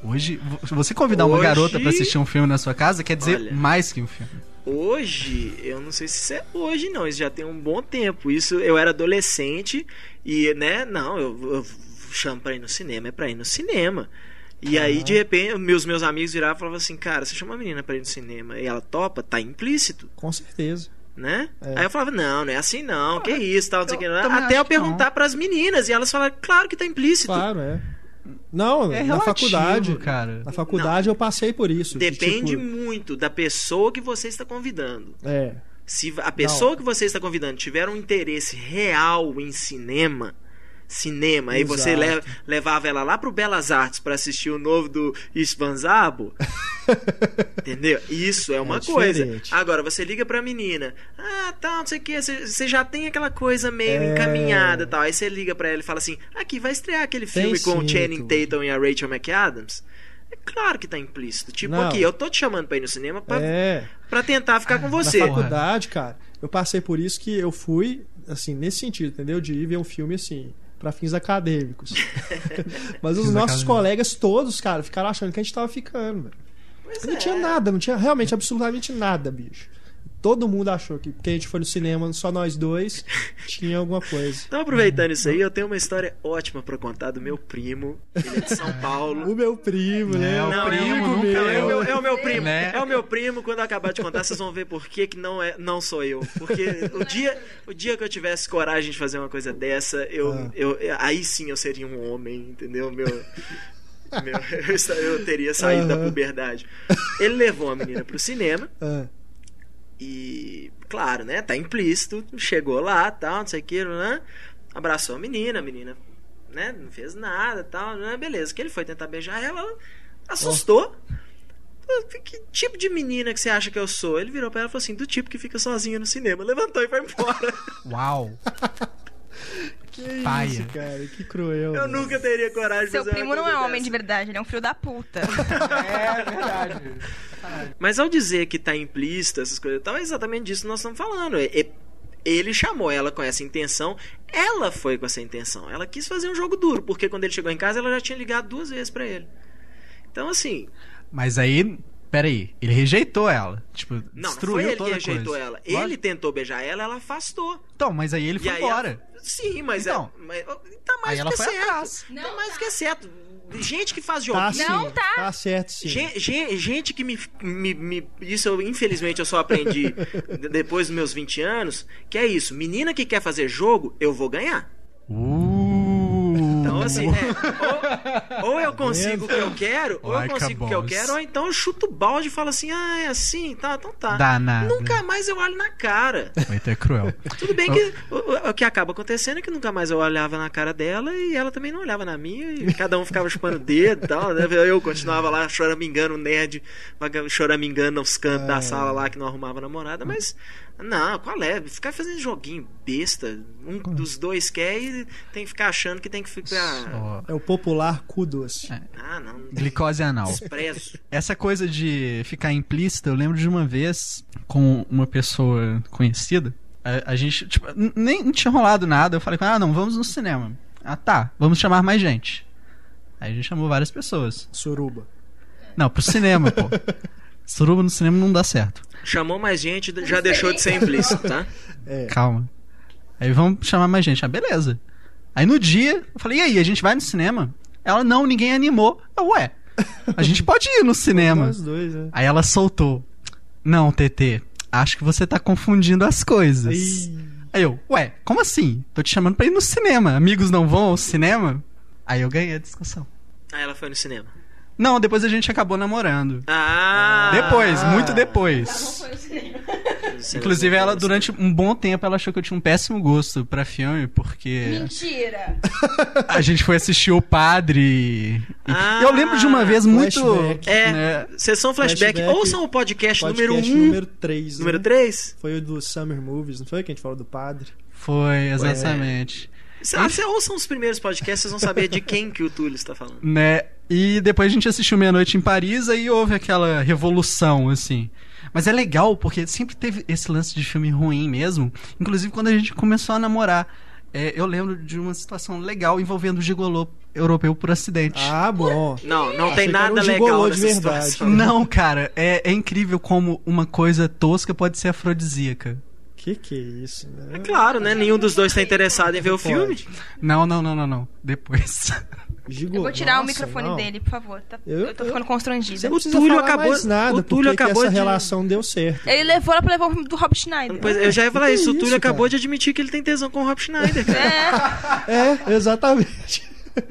Hoje, se você convidar uma Hoje- garota pra assistir um filme na sua casa, quer dizer Olha. mais que um filme. Hoje, eu não sei se isso é hoje, não. Isso já tem um bom tempo. Isso eu era adolescente e, né, não, eu, eu chamo pra ir no cinema, é pra ir no cinema. E aí, de repente, meus, meus amigos viravam e falavam assim, cara, você chama uma menina pra ir no cinema e ela topa, tá implícito, Com certeza. né? É. Aí eu falava, não, não é assim não, que isso, tal, não sei o que. Até eu perguntar pras meninas e elas falaram, claro que tá implícito. Claro, é. Não, É na relativo, faculdade. cara. Na faculdade eu passei por isso. de, Depende tipo, muito da pessoa que você está convidando. É. Se a pessoa Não. que você está convidando tiver um interesse real em cinema, cinema, aí você Exato. le- levava ela lá pro Belas Artes para assistir o novo do Ispanzabo, entendeu? Isso é uma É coisa. Agora você liga pra menina, ah, tal, não sei o que, você já tem aquela coisa meio É. encaminhada, tal. Aí você liga pra ela e fala assim: "Aqui vai estrear aquele Tem filme com o Channing. Tatum e a Rachel McAdams". É claro que tá implícito. Tipo Não. aqui, eu tô te chamando pra ir no cinema pra, É. pra tentar ficar com você. Na faculdade, cara, eu passei por isso que eu fui, assim, nesse sentido, entendeu? De ir ver um filme assim, pra fins acadêmicos. Mas os Fins nossos colegas todos, cara, ficaram achando que a gente tava ficando, velho. Não é. tinha nada, não tinha realmente absolutamente nada, bicho. Todo mundo achou que porque a gente foi no cinema, só nós dois, tinha alguma coisa. Então, aproveitando isso aí, eu tenho uma história ótima pra contar do meu primo. Ele é de São Paulo. O meu primo, né? É, o Não, primo, amigo nunca meu. É o meu, é o meu primo. Né? É o meu primo. Quando eu acabar de contar, vocês vão ver por que, que não, é, não sou eu. Porque o dia, o dia que eu tivesse coragem de fazer uma coisa dessa, eu, Ah. eu, aí sim eu seria um homem, entendeu? Meu, meu, eu, esta- eu teria saído da Aham. puberdade. Ele levou a menina pro cinema Ah, e, claro, né? Tá implícito. Chegou lá, tal, não sei o que, né? Abraçou a menina, a menina, né? Não fez nada, tal, né? Beleza. Que ele foi tentar beijar ela, ela assustou. Que tipo de menina que você acha que eu sou? Ele virou pra ela e falou assim: do tipo que fica sozinha no cinema. Levantou e foi embora. Uau. que Paia. isso, cara, que cruel. Eu mano. nunca teria coragem de Seu fazer uma primo não é homem dessa. de verdade, ele é um filho da puta. É verdade. Mas ao dizer que tá implícito, essas coisas e tal, é exatamente disso que nós estamos falando. É- é- ele chamou ela com essa intenção, ela foi com essa intenção. Ela quis fazer um jogo duro, porque quando ele chegou em casa, ela já tinha ligado duas vezes pra ele. Então, assim, Mas aí, peraí, ele rejeitou ela. Tipo, não, não destruiu foi ele que toda rejeitou coisa. ela. Lógico. Ele tentou beijar ela, ela afastou. Então, mas aí ele E foi aí embora. ela- Sim, mas Então. é. Mas, tá mais Aí do que foi certo. atrás. tá mais do que certo. Gente que faz Tá joguinho. sim, Não, tá. Tá certo, sim. Gen- gen- Gente que me, me, me- Isso eu, infelizmente, eu só aprendi de- depois dos meus 20 anos. Que é isso. Menina que quer fazer jogo, eu vou ganhar. Uh. Então, assim, é, ou, ou eu consigo o que eu quero, ou eu Like a consigo o que eu quero, ou então eu chuto o balde e falo assim: ah, é assim, tá, então tá. Danado. Nunca mais eu olho na cara. Muito é cruel. Tudo bem que o, o- que acaba acontecendo é que nunca mais eu olhava na cara dela e ela também não olhava na minha, e cada um ficava chupando o dedo e tal. Né? Eu continuava lá choramingando, nerd, choramingando nos cantos da É. sala lá que não arrumava namorada, mas. Não, qual é? Ficar fazendo joguinho besta. Um dos dois quer e tem que ficar achando que tem que ficar. Ó, É o popular cu doce. É. Ah, não. glicose anal. Desprezo. Essa coisa de ficar implícita, eu lembro de uma vez com uma pessoa conhecida. A, a gente, tipo, nem tinha rolado nada. Eu falei com ela, ah, não, vamos no cinema. Ah, tá, vamos chamar mais gente. Aí a gente chamou várias pessoas. Suruba. Não, pro cinema, pô. Suruba no cinema não dá certo. Chamou mais gente, já deixou de ser implícito, tá? É. Calma. Aí vamos chamar mais gente. Ah, beleza. Aí no dia, eu falei, e aí, a gente vai no cinema? Ela, não, ninguém animou. Eu, ué, a gente pode ir no cinema. Nós dois, né? Aí ela soltou. Não, TT, acho que você tá confundindo as coisas. Aí eu, ué, como assim? Tô te chamando pra ir no cinema. Amigos não vão ao cinema? Aí eu ganhei a discussão. Aí ela foi no cinema. Não, depois a gente acabou namorando. Ah! Depois, muito depois. Inclusive, ela, durante um bom tempo, ela achou que eu tinha um péssimo gosto pra filme, porque Mentira! a gente foi assistir o Padre. e- Ah, eu lembro de uma vez muito. flashback. É, né, sessão flashback. Flashback. Ouçam o podcast, número 1. podcast Um, número 3. número 3. Foi o do Summer Movies, não foi que a gente falou do padre? Foi, exatamente. Ah, você ouçam os primeiros podcasts, vocês vão saber de quem que o Túlio está falando. Né? E depois a gente assistiu Meia-Noite em Paris, aí houve aquela revolução, assim. Mas é legal, porque sempre teve esse lance de filme ruim mesmo. Inclusive quando a gente começou a namorar. É, eu lembro de uma situação legal envolvendo o gigolô europeu por acidente. Ah, bom. Não, não Achei tem nada um legal de verdade. situação. Não, cara, é, é incrível como uma coisa tosca pode ser afrodisíaca. Que que é isso? né? É claro, né? Nenhum dos dois está interessado em ver o filme. Não, não, não, não, não. Depois. Gigolô. Eu vou tirar o Nossa, microfone não. dele, por favor. Tá- Eu- eu, tô ficando constrangida. Não O Túlio acabou- mais nada, o Túlio que acabou essa de- relação deu certo. Ele levou ela pra levar o do Rob Schneider. Pois eu já ia falar Que isso. O isso, Túlio acabou de admitir que ele tem tesão com o Rob Schneider. É, É, exatamente.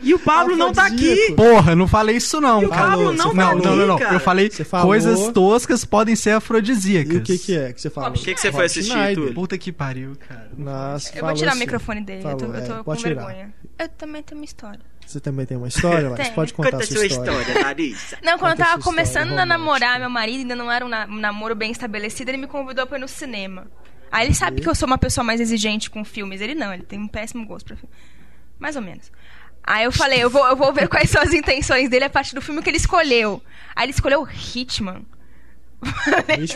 E o Pablo não tá aqui. Porra, eu não falei isso não, E o cara. Pablo não não, tá não, não, não. cara. Eu falei coisas toscas podem ser afrodisíacas. E o que que é que você falou? O O que, que você foi assistir. Túlio? Puta que pariu, cara. Nossa, eu vou tirar assim. o microfone dele. eu tô, eu tô é, com vergonha. Eu também tenho uma história. Você também tem uma história, Laís? Pode contar Conta a sua sua história. história, Larissa. Não, quando eu Conta tava essa história começando a romântica. namorar meu marido, ainda não era um, na- um namoro bem estabelecido, ele me convidou pra ir no cinema. Aí ele sabe que eu sou uma pessoa mais exigente com filmes. Ele não, ele tem um péssimo gosto pra filme. Mais ou menos. Aí eu falei, eu vou, eu vou ver quais são as intenções dele a partir do filme que ele escolheu. Aí ele escolheu Hitman.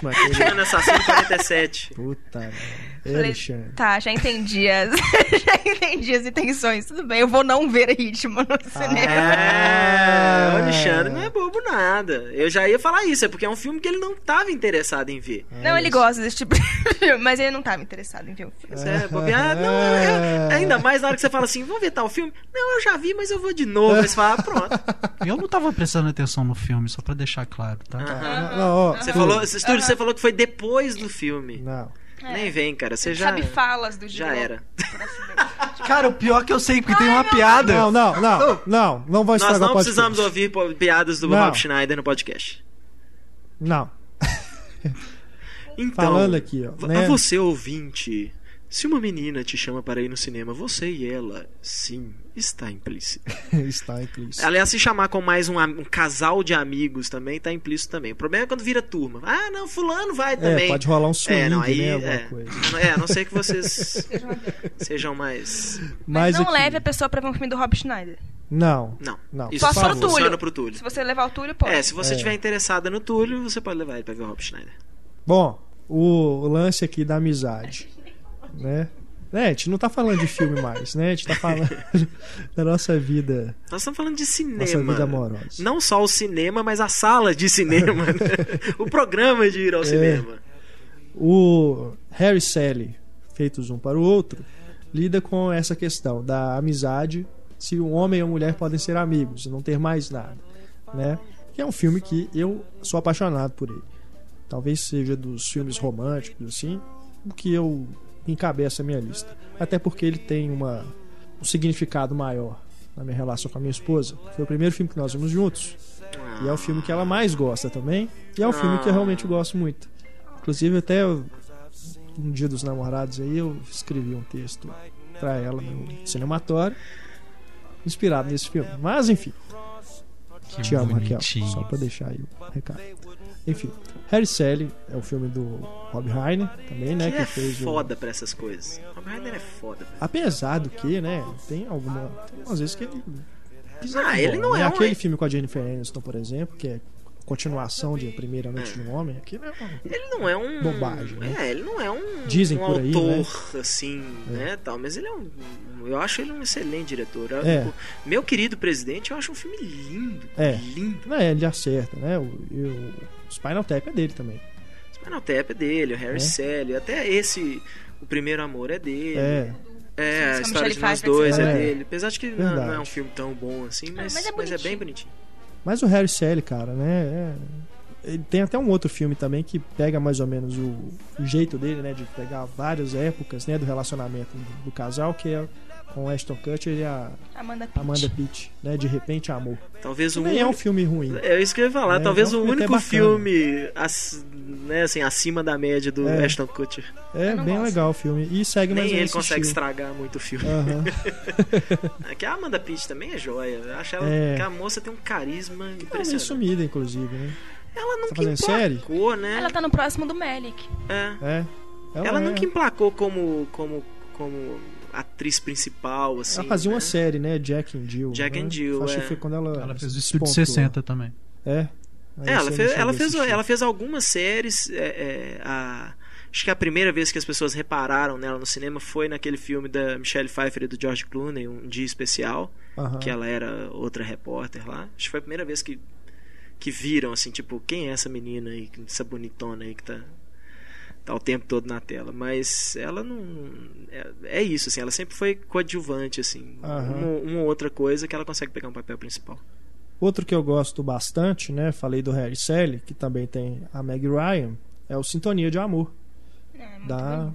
Mas aquele... Assassino 47. Puta merda. É, Falei. Tá, já entendi as. já entendi as intenções. Tudo bem, eu vou não ver ritmo no cinema. É, Ah. o Alexandre não é bobo nada. Eu já ia falar isso, é porque é um filme que ele não tava interessado em ver. Não, ele gosta desse tipo de filme, mas ele não tava interessado em ver o filme. Isso é bobear. Não, eu- eu- ainda mais na hora que você fala assim, vamos ver tal filme. Não, eu já vi, mas eu vou de novo. Aí você fala, ah, pronto. Eu não tava prestando atenção no filme, só pra deixar claro, tá? Não, não, ó, Você falou, Estúdio, você falou que foi depois do filme. Não. Nem vem, cara. Você já. sabe falas do Já era. Cara, o pior é que eu sei que tem uma piada. Não, não, não, não, não vai Nós estragar não o podcast. precisamos ouvir piadas do Não. Rob Schneider no podcast. Não. Então, Falando aqui, ó, a né? você ouvinte, se uma menina te chama para ir no cinema, você e ela, sim, está implícito. Está implícito. Aliás, se chamar com mais um, um casal de amigos também, tá implícito também. O problema é quando vira turma. Ah, não, fulano vai também. É, pode rolar um swing, É, não, aí, né? Alguma é. coisa. É, a não ser que vocês sejam mais... Mas, Mas não aqui- leve a pessoa pra ver um filme do Rob Schneider. Não. Não, Não. isso Só for o funciona Túlio. pro Túlio. Se você levar o Túlio, pode. É, se você É. estiver interessada no Túlio, você pode levar ele pra ver o Rob Schneider. Bom, o lance aqui da amizade, né? É, a gente não tá falando de filme mais, né? A gente tá falando da nossa vida, Nós estamos falando de nossa cinema. vida amorosa. Não só o cinema, mas a sala de cinema. né? o programa de É. ir ao cinema. O Harry Sally, feitos um para o outro, lida com essa questão da amizade, se um homem e uma mulher podem ser amigos e não ter mais nada, né? Que é um filme que eu sou apaixonado por ele. Talvez seja dos filmes românticos assim, o que eu encabeça a minha lista. Até porque ele tem uma um significado maior na minha relação com a minha esposa. Foi o primeiro filme que nós vimos juntos. E é o filme que ela mais gosta também. E é um filme que eu realmente gosto muito. Inclusive, até um dia dos namorados aí, eu escrevi um texto pra ela no cinematório, inspirado nesse filme. Mas, enfim, Que te amo, Raquel. Só pra deixar aí o recado. Enfim, Harry Sally é o filme do Rob Reiner também, né? que Que, é fez o... foda pra essas coisas. Rob Reiner é foda. Apesar do que, né? Tem alguma. Tem umas vezes que ele. Ah, ele bola, não né? é um- Aquele filme com a Jennifer Aniston, por exemplo, que é continuação de Primeira Noite É. de um Homem, aquilo é um. Ele não é um. Bobagem, né? É, ele não é um, Dizem um por aí, autor, assim, né? Tal, mas ele é um. Eu acho ele um excelente diretor. Eu- É. Meu querido presidente, eu acho um filme lindo. É. Lindo. É, ele acerta, né? O, e o Spinal Tap é dele também. Spinal Tap é dele, o Harry É. Sally, até esse. O primeiro amor é dele. É. É, a história de Michelle nós dois é você dele. Apesar de que não, não é um filme tão bom assim, mas, mas é mas é bem bonitinho. bonitinho. Mas o Harry Sally, cara, né? é- Ele tem até um outro filme também que pega mais ou menos o, o jeito dele, né? De pegar várias épocas né, do relacionamento do, do casal, que é com Ashton Kutcher e a Amanda Pitt. Amanda Pitt, né? De Repente Amor. Talvez o Também é um único. filme ruim. É isso que eu ia falar. É, Talvez é um o único filme né, assim, acima da média do É. Ashton Kutcher. É bem gosto. legal o filme. E segue mais Nem ou ele consegue estilo. estragar muito o filme. Aham. É que a Amanda Pitt também é joia. Eu acho ela, É. que a moça tem um carisma Tá meio impressionante. sumida, inclusive, né? Ela nunca série? emplacou, né? Ela tá no próximo do Melick. É. É. Ela, é- nunca emplacou como, como, como atriz principal, assim. Ela fazia né? uma série, né? Jack and Jill. Jack né? and Jill, Acho é. que foi quando ela. Ela fez o. Estúdio 60 também. É. Aí É, ela fez, ela, fez, assistir. ela fez algumas séries. é, é, a, acho que a primeira vez que as pessoas repararam nela no cinema foi naquele filme da Michelle Pfeiffer e do George Clooney, Um Dia Especial, que ela era outra repórter lá. Acho que foi a primeira vez que, que viram, assim, tipo, quem é essa menina aí, essa bonitona aí que tá, tá o tempo todo na tela. Mas ela não. É, é isso, assim, ela sempre foi coadjuvante, assim. Aham. Uma, ou outra coisa que ela consegue pegar um papel principal. Outro que eu gosto bastante, né? Falei do Harry Sally, que também tem a Meg Ryan, é o Sintonia de Amor, É, da,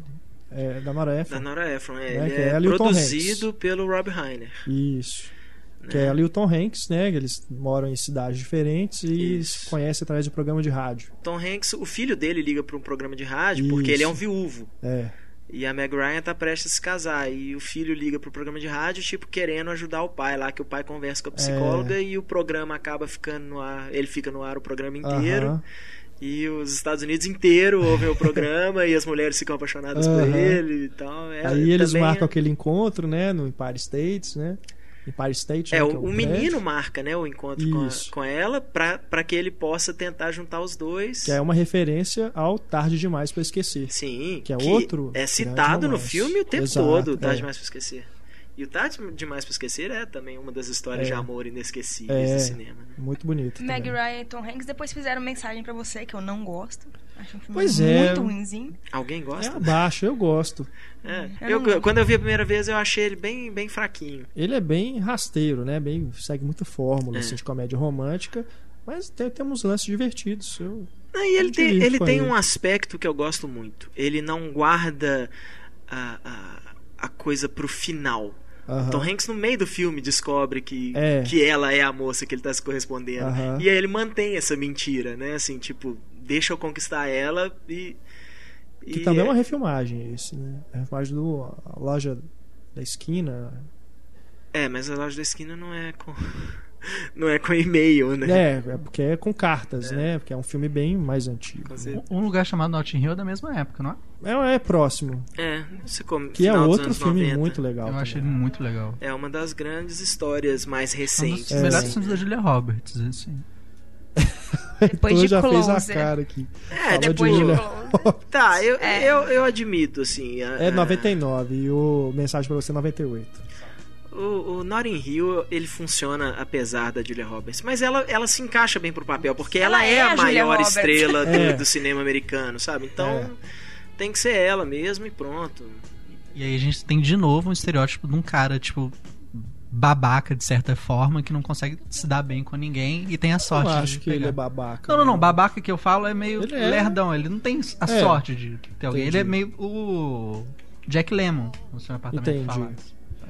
é, da Nora Da Ephron. Nora Ephron, é, Né, ele é é produzido pelo Rob Reiner. Isso. Que é ela e o Tom Hanks, né? Eles moram em cidades diferentes e Isso. se conhecem através de programa de rádio. Tom Hanks, o filho dele liga para um programa de rádio Isso. porque ele é um viúvo. É. E a Meg Ryan tá prestes a se casar. E o filho liga pro programa de rádio, tipo, querendo ajudar o pai lá, que o pai conversa com a psicóloga É. e o programa acaba ficando no ar. Ele fica no ar o programa inteiro. Aham. E os Estados Unidos inteiro ouvem o programa e as mulheres ficam apaixonadas por Aham. ele e tal. É, Aí eles também marcam é- aquele encontro, né? No Empire States, né? Empire State. É, né, o, que o prédio. menino marca, né, o encontro com, a- com ela pra que ele possa tentar juntar os dois. Que é uma referência ao Tarde Demais pra Esquecer. Sim, que é outro É citado no filme o tempo Exato, todo, o Tarde é. Demais pra Esquecer. E o Tarde Demais pra Esquecer é também uma das histórias É. de amor inesquecíveis É. do cinema. né? Muito bonito. Meg. Ryan e Tom Hanks depois fizeram mensagem pra você, que eu não gosto. Acho um filme Pois é. muito ruimzinho. Alguém É gosta? abaixo, eu gosto. É. Eu Eu- quando eu vi a primeira vez, eu achei ele bem, bem fraquinho. Ele é bem rasteiro, né? Bem, segue muita fórmula É. assim, de comédia romântica. Mas tem, tem uns lances divertidos. Eu, Não, e ele tem, ele tem ele. um aspecto que eu gosto muito. Ele não guarda a, a, a coisa pro final. Aham. Tom Hanks, no meio do filme, descobre que, É. que ela é a moça que ele tá se correspondendo. Aham. E aí ele mantém essa mentira, né? Assim, tipo, deixa eu conquistar ela e. Que e também é uma refilmagem, esse, né? É a refilmagem do a loja da esquina. É, mas a loja da esquina não é com. Não é com e-mail, né? É, é porque é com cartas, né? Porque é um filme bem mais antigo. Né? Um lugar chamado Notting Hill é da mesma época, não é? É, é próximo. É, você come, Que é dos outro filme 90. muito legal. Eu achei ele muito legal. É uma das grandes histórias mais Um recentes. dos É. melhores filmes da Julia Roberts, assim. Depois Então de já fez a Closer. cara aqui. É, Fala Depois de de. Tá, eu, É. eu, eu admito, assim. a- É a- 99 e o Mensagem pra Você é 98. O, o Notting Hill, ele funciona apesar da Julia Roberts. Mas ela, ela se encaixa bem pro papel, porque ela, Ela é, é a a maior estrela do, É. do cinema americano, sabe? Então, É. tem que ser ela mesmo e pronto. E aí a gente tem de novo um estereótipo de um cara, tipo, babaca de certa forma, que não consegue se dar bem com ninguém e tem a Eu sorte acho de que ele é babaca. Não, não, não. né? Babaca que eu falo é meio Ele é. lerdão. Ele não tem a É. sorte de ter alguém. Ele é Entendi. meio o Jack Lemmon no seu apartamento Entendi. fala.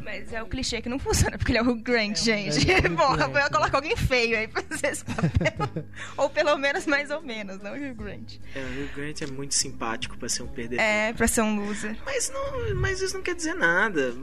Mas é o clichê que não funciona, porque ele é o Hugh Grant, gente. é o Hugh Porra, Grant, eu coloco alguém feio aí pra fazer esse papel. ou pelo menos mais ou menos, não o Hugh Grant. É, o Hugh Grant é muito simpático pra ser um perdedor. É, pra ser um loser. Mas, não, mas isso não quer dizer nada.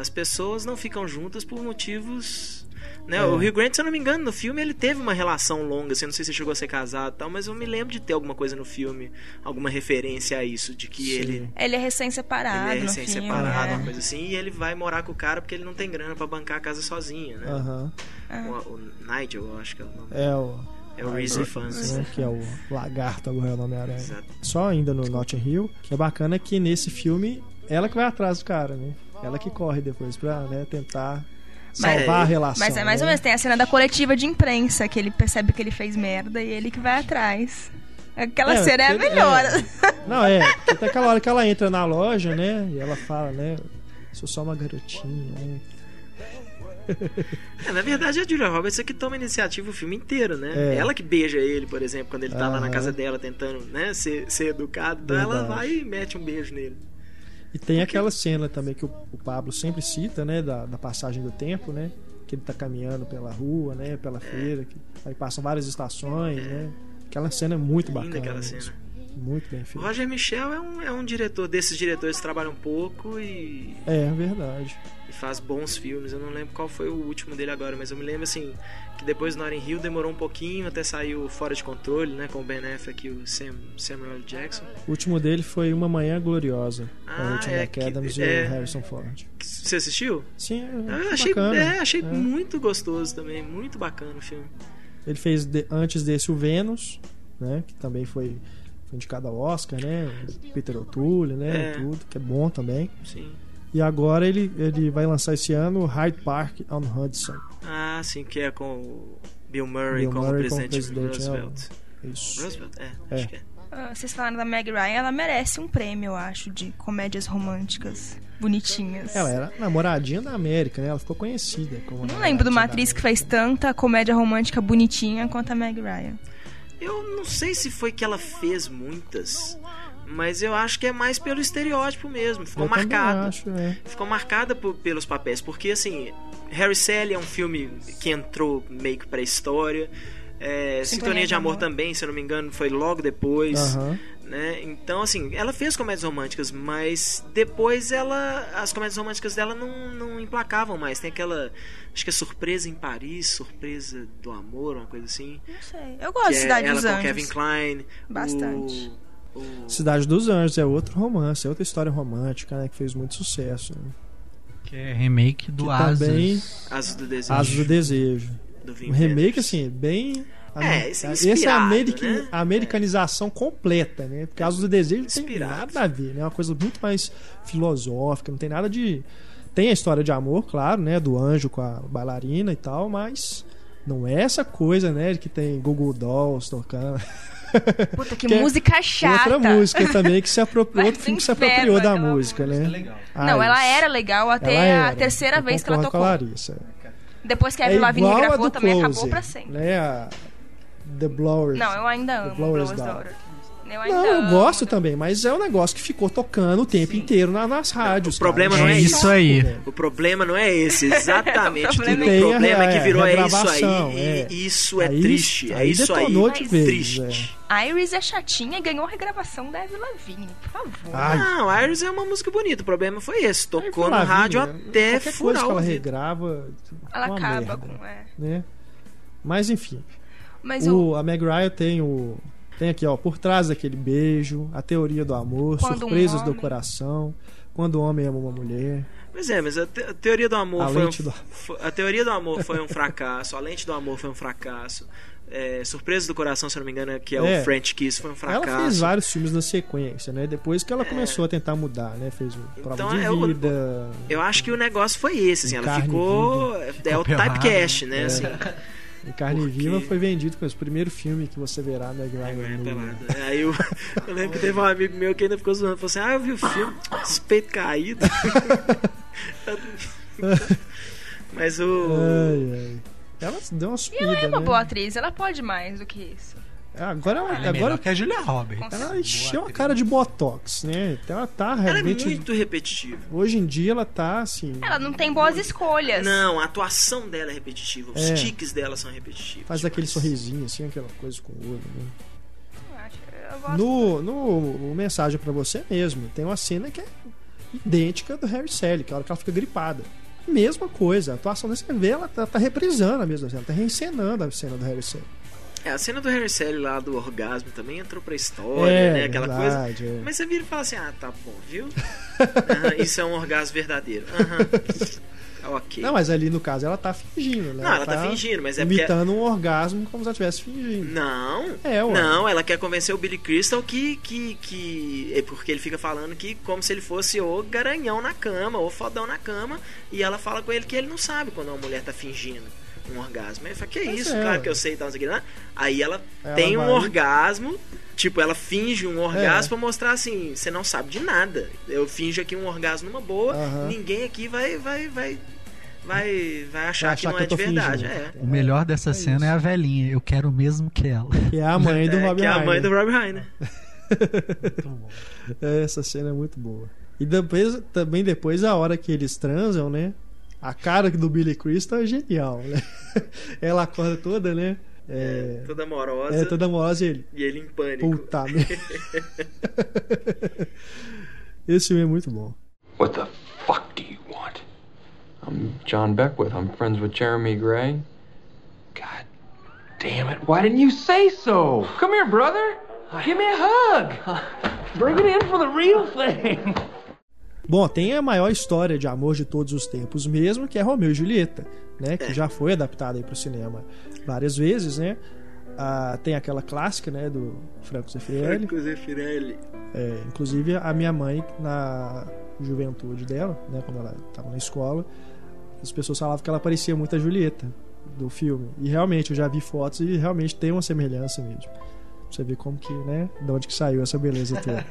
As pessoas não ficam juntas por motivos. Né? É. O Hugh Grant, se eu não me engano, no filme ele teve uma relação longa. Assim, eu não sei se ele chegou a ser casado e tal, mas eu me lembro de ter alguma coisa no filme, alguma referência a isso, de que Sim. ele. Ele é recém-separado Ele é recém-separado, filme. uma coisa assim, e ele vai morar com o cara porque ele não tem grana pra bancar a casa sozinho, né? Aham. O, o Nigel, eu acho que é o nome. É o. É o Reese Fans. né, Que é o lagarto agora é o Homem-Aranha. Exato. Só ainda no Notting Hill, que é bacana que nesse filme ela que vai atrás do cara, né? Ela que corre depois pra né, tentar salvar a relação. Mas é mais ou né? menos, tem a cena da coletiva de imprensa, que ele percebe que ele fez merda e ele que vai atrás. Aquela É, cena é a melhor. Não, é. Até aquela hora que ela entra na loja, né? E ela fala, né? Sou só uma garotinha, né? É, na verdade, a Julia Roberts é que toma iniciativa o filme inteiro, né? É. Ela que beija ele, por exemplo, quando ele tá lá na casa dela tentando né, ser, ser educado. Então ela vai e mete um beijo nele. E tem aquela cena também que o, o Pablo sempre cita, né? Da, da passagem do tempo, né? Que ele tá caminhando pela rua, né? Pela feira. Que, aí passam várias estações, né? Aquela cena é muito Linda bacana. aquela mesmo. cena. Muito bem O feita. Roger Michel é um, é um diretor desses diretores que trabalham pouco e, É, verdade. e faz bons filmes. Eu não lembro qual foi o último dele agora, mas eu me lembro assim que depois do Notting Hill demorou um pouquinho até sair o Fora de Controle, né? Com o Ben Affleck e o Sam, Samuel. Jackson. O último dele foi Uma Manhã Gloriosa, com Ah, o Rachel é que- McAdams e é. o Harrison Ford. Você assistiu? Sim, é, Eu foi achei, bacana. é, achei É. muito gostoso também, muito bacana o filme. Ele fez de- antes desse o Vênus, né? Que também foi, foi indicado ao Oscar, né? Peter O'Toole, né? É. Tudo, que é bom também. Sim. E agora ele, ele vai lançar esse ano Hyde Park on Hudson. Ah, sim, que é com o Bill Murray Bill como Murray como presidente, presidente, Roosevelt. Isso. Roosevelt? É, É. acho que é. Ah, Vocês falaram da Meg Ryan, ela merece um prêmio, eu acho, de comédias românticas bonitinhas. Ela era namoradinha da América, né? Ela ficou conhecida como Não lembro de uma atriz que fez tanta comédia romântica bonitinha quanto a Meg Ryan. Eu não sei se foi que ela fez muitas, mas eu acho que é mais pelo estereótipo mesmo. Ficou Eu marcada. acho, é. Ficou marcada por- pelos papéis, porque assim, Harry Sally é um filme que entrou meio que pra história. É, Sintonia, de Amor, também, se eu não me engano, foi logo depois. Aham. né? Então, assim, ela fez comédias românticas, mas depois ela. As comédias românticas dela não, não emplacavam mais. Tem aquela. Acho que é Surpresa em Paris, Surpresa do Amor, uma coisa assim. Não sei. Eu gosto de é Cidade ela dos com Anjos. Kevin Klein. Bastante. O, o- Cidade dos Anjos é outro romance, é outra história romântica, né? Que fez muito sucesso. né? Que é remake do Que Asas. também- Asas do Desejo. Asas do Desejo. do Um remake, assim, bem. É, esse é esse é a, america- né? americanização completa, né? Porque Asas do Desejo não tem nada a ver, né? É uma coisa muito mais filosófica, não tem nada de. Tem a história de amor, claro, né? Do anjo com a bailarina e tal, mas não é essa coisa, né? Que tem Google Dolls tocando. Puta, que, Que é música chata. Outra música também que se apropriou, outro filme que se apropriou da aquela música, né? legal. Não, Ah, ela isso. era legal até Ela a era. terceira Eu vez que ela tocou. Com a Larissa. Depois que a É Avril Lavigne igual a gravou, também acabou pra sempre. Né? A The Blowers. Não, eu ainda The amo Blower's Blowers Daughter. Daughter. Eu Não, eu gosto também, mas é um negócio que ficou tocando o tempo inteiro na- nas rádios. O problema cara. não é chato, isso aí. velho. O problema não é esse, exatamente. O problema o é- problema é que virou é isso aí. é. E isso é Aí- triste. É aí isso aí. de vez, triste. Iris é chatinha e ganhou a regravação da Avril Lavigne, por favor. Ai, Não, Iris é uma música bonita. O problema foi esse. Tocou no rádio né? até Qualquer coisa furar que ela regrava. Ela acaba merda, com. É. né? Mas enfim, Mas o. o, a Meg Ryan tem o tem aqui ó, por trás daquele beijo, a teoria do amor, Quando um surpresas do homem- coração, quando o homem ama uma mulher, Pois é, mas a, te- a teoria do amor A foi um, do- a teoria do amor foi um fracasso, a lente do amor foi um fracasso. É, Surpresa do Coração, se eu não me engano, que é, É. o French Kiss, foi um fracasso. ela fez vários filmes na sequência, né? Depois que ela começou a tentar mudar, né? Fez o Prova Então, de é o- Vida. Eu acho que o negócio foi esse, assim, ela ficou. É o pelada. typecast, né? É. Assim, E Carne Porque- Viva foi vendido com esse primeiro filme que você verá na Meg Ryan. é. Aí eu, eu lembro que teve um amigo meu que ainda ficou zoando. Falou assim: Ah, eu vi o filme, esse peito caído. Mas o. Ai, ai. Ela deu uma E subida, ela é uma né? boa atriz, ela pode mais do que isso. Agora, Ela é agora melhor que a Julia Roberts. Ela Boa encheu a cara de botox, né? Então ela tá Ela é realmente. muito repetitiva. Hoje em dia ela tá assim. Ela não tem boas escolhas. Não, a atuação dela é repetitiva. Os É. tiques dela são repetitivos. Faz aquele sorrisinho, assim, aquela coisa com o olho. Né? Eu acho- eu gosto. No, no o mensagem pra você mesmo, tem uma cena que é idêntica do Harry Sally, que é a hora que ela fica gripada. Mesma coisa, a atuação dessa vê, ela tá, tá reprisando a mesma cena, tá reencenando a cena do Harry Sally. É, a cena do Harry Sally lá do orgasmo também entrou pra história, É, né? Aquela coisa. verdade, é. Mas você vira e fala assim: ah, tá bom, viu? Isso é um orgasmo verdadeiro. Aham. Ah, ok. Não, mas ali no caso ela tá fingindo, né? Não, ela tá fingindo, mas é porque. imitando um orgasmo como se ela estivesse fingindo. Não, É, ué. não, ela quer convencer o Billy Crystal que, que, que. É porque ele fica falando que como se ele fosse o garanhão na cama, ou fodão na cama, e ela fala com ele que ele não sabe quando uma mulher tá fingindo um orgasmo. Ele fala, que Pois isso, é, claro que eu sei tal, não sei o que lá. Aí ela, Ela tem um vai- orgasmo, tipo, ela finge um orgasmo É. pra mostrar assim, você não sabe de nada. Eu finjo aqui um orgasmo numa boa, Aham. ninguém aqui vai, vai, vai, vai, vai achar, Vai que achar não que é de verdade. É. O melhor dessa É cena isso. é a velhinha. Eu quero o mesmo que ela. Que é a mãe do É, Robin que é a mãe do Rob Reiner. É, Essa cena é muito boa. E depois, também depois, a hora que eles transam, né? A cara do Billy Crystal é genial, né? Ela acorda toda, né? É, É, toda amorosa. é toda amorosa e ele. E ele em pânico. Puta merda. Esse filme é muito bom. What the fuck do you want? I'm John Beckwith. I'm friends with Jeremy Gray. God damn it. Why didn't you say so? Come here, brother. Give me a hug. Bring it in for the real thing. Bom, tem a maior história de amor de todos os tempos mesmo, que é Romeu e Julieta, né? Que já foi adaptada aí pro cinema várias vezes, né? Ah, tem aquela clássica, né? Do Franco Zeffirelli. Franco Zeffirelli. É, inclusive a minha mãe na juventude dela, né, quando ela estava na escola, as pessoas falavam que ela parecia muito a Julieta do filme. E realmente eu já vi fotos e realmente tem uma semelhança mesmo. Pra Você vê como que, né, de onde que saiu essa beleza toda.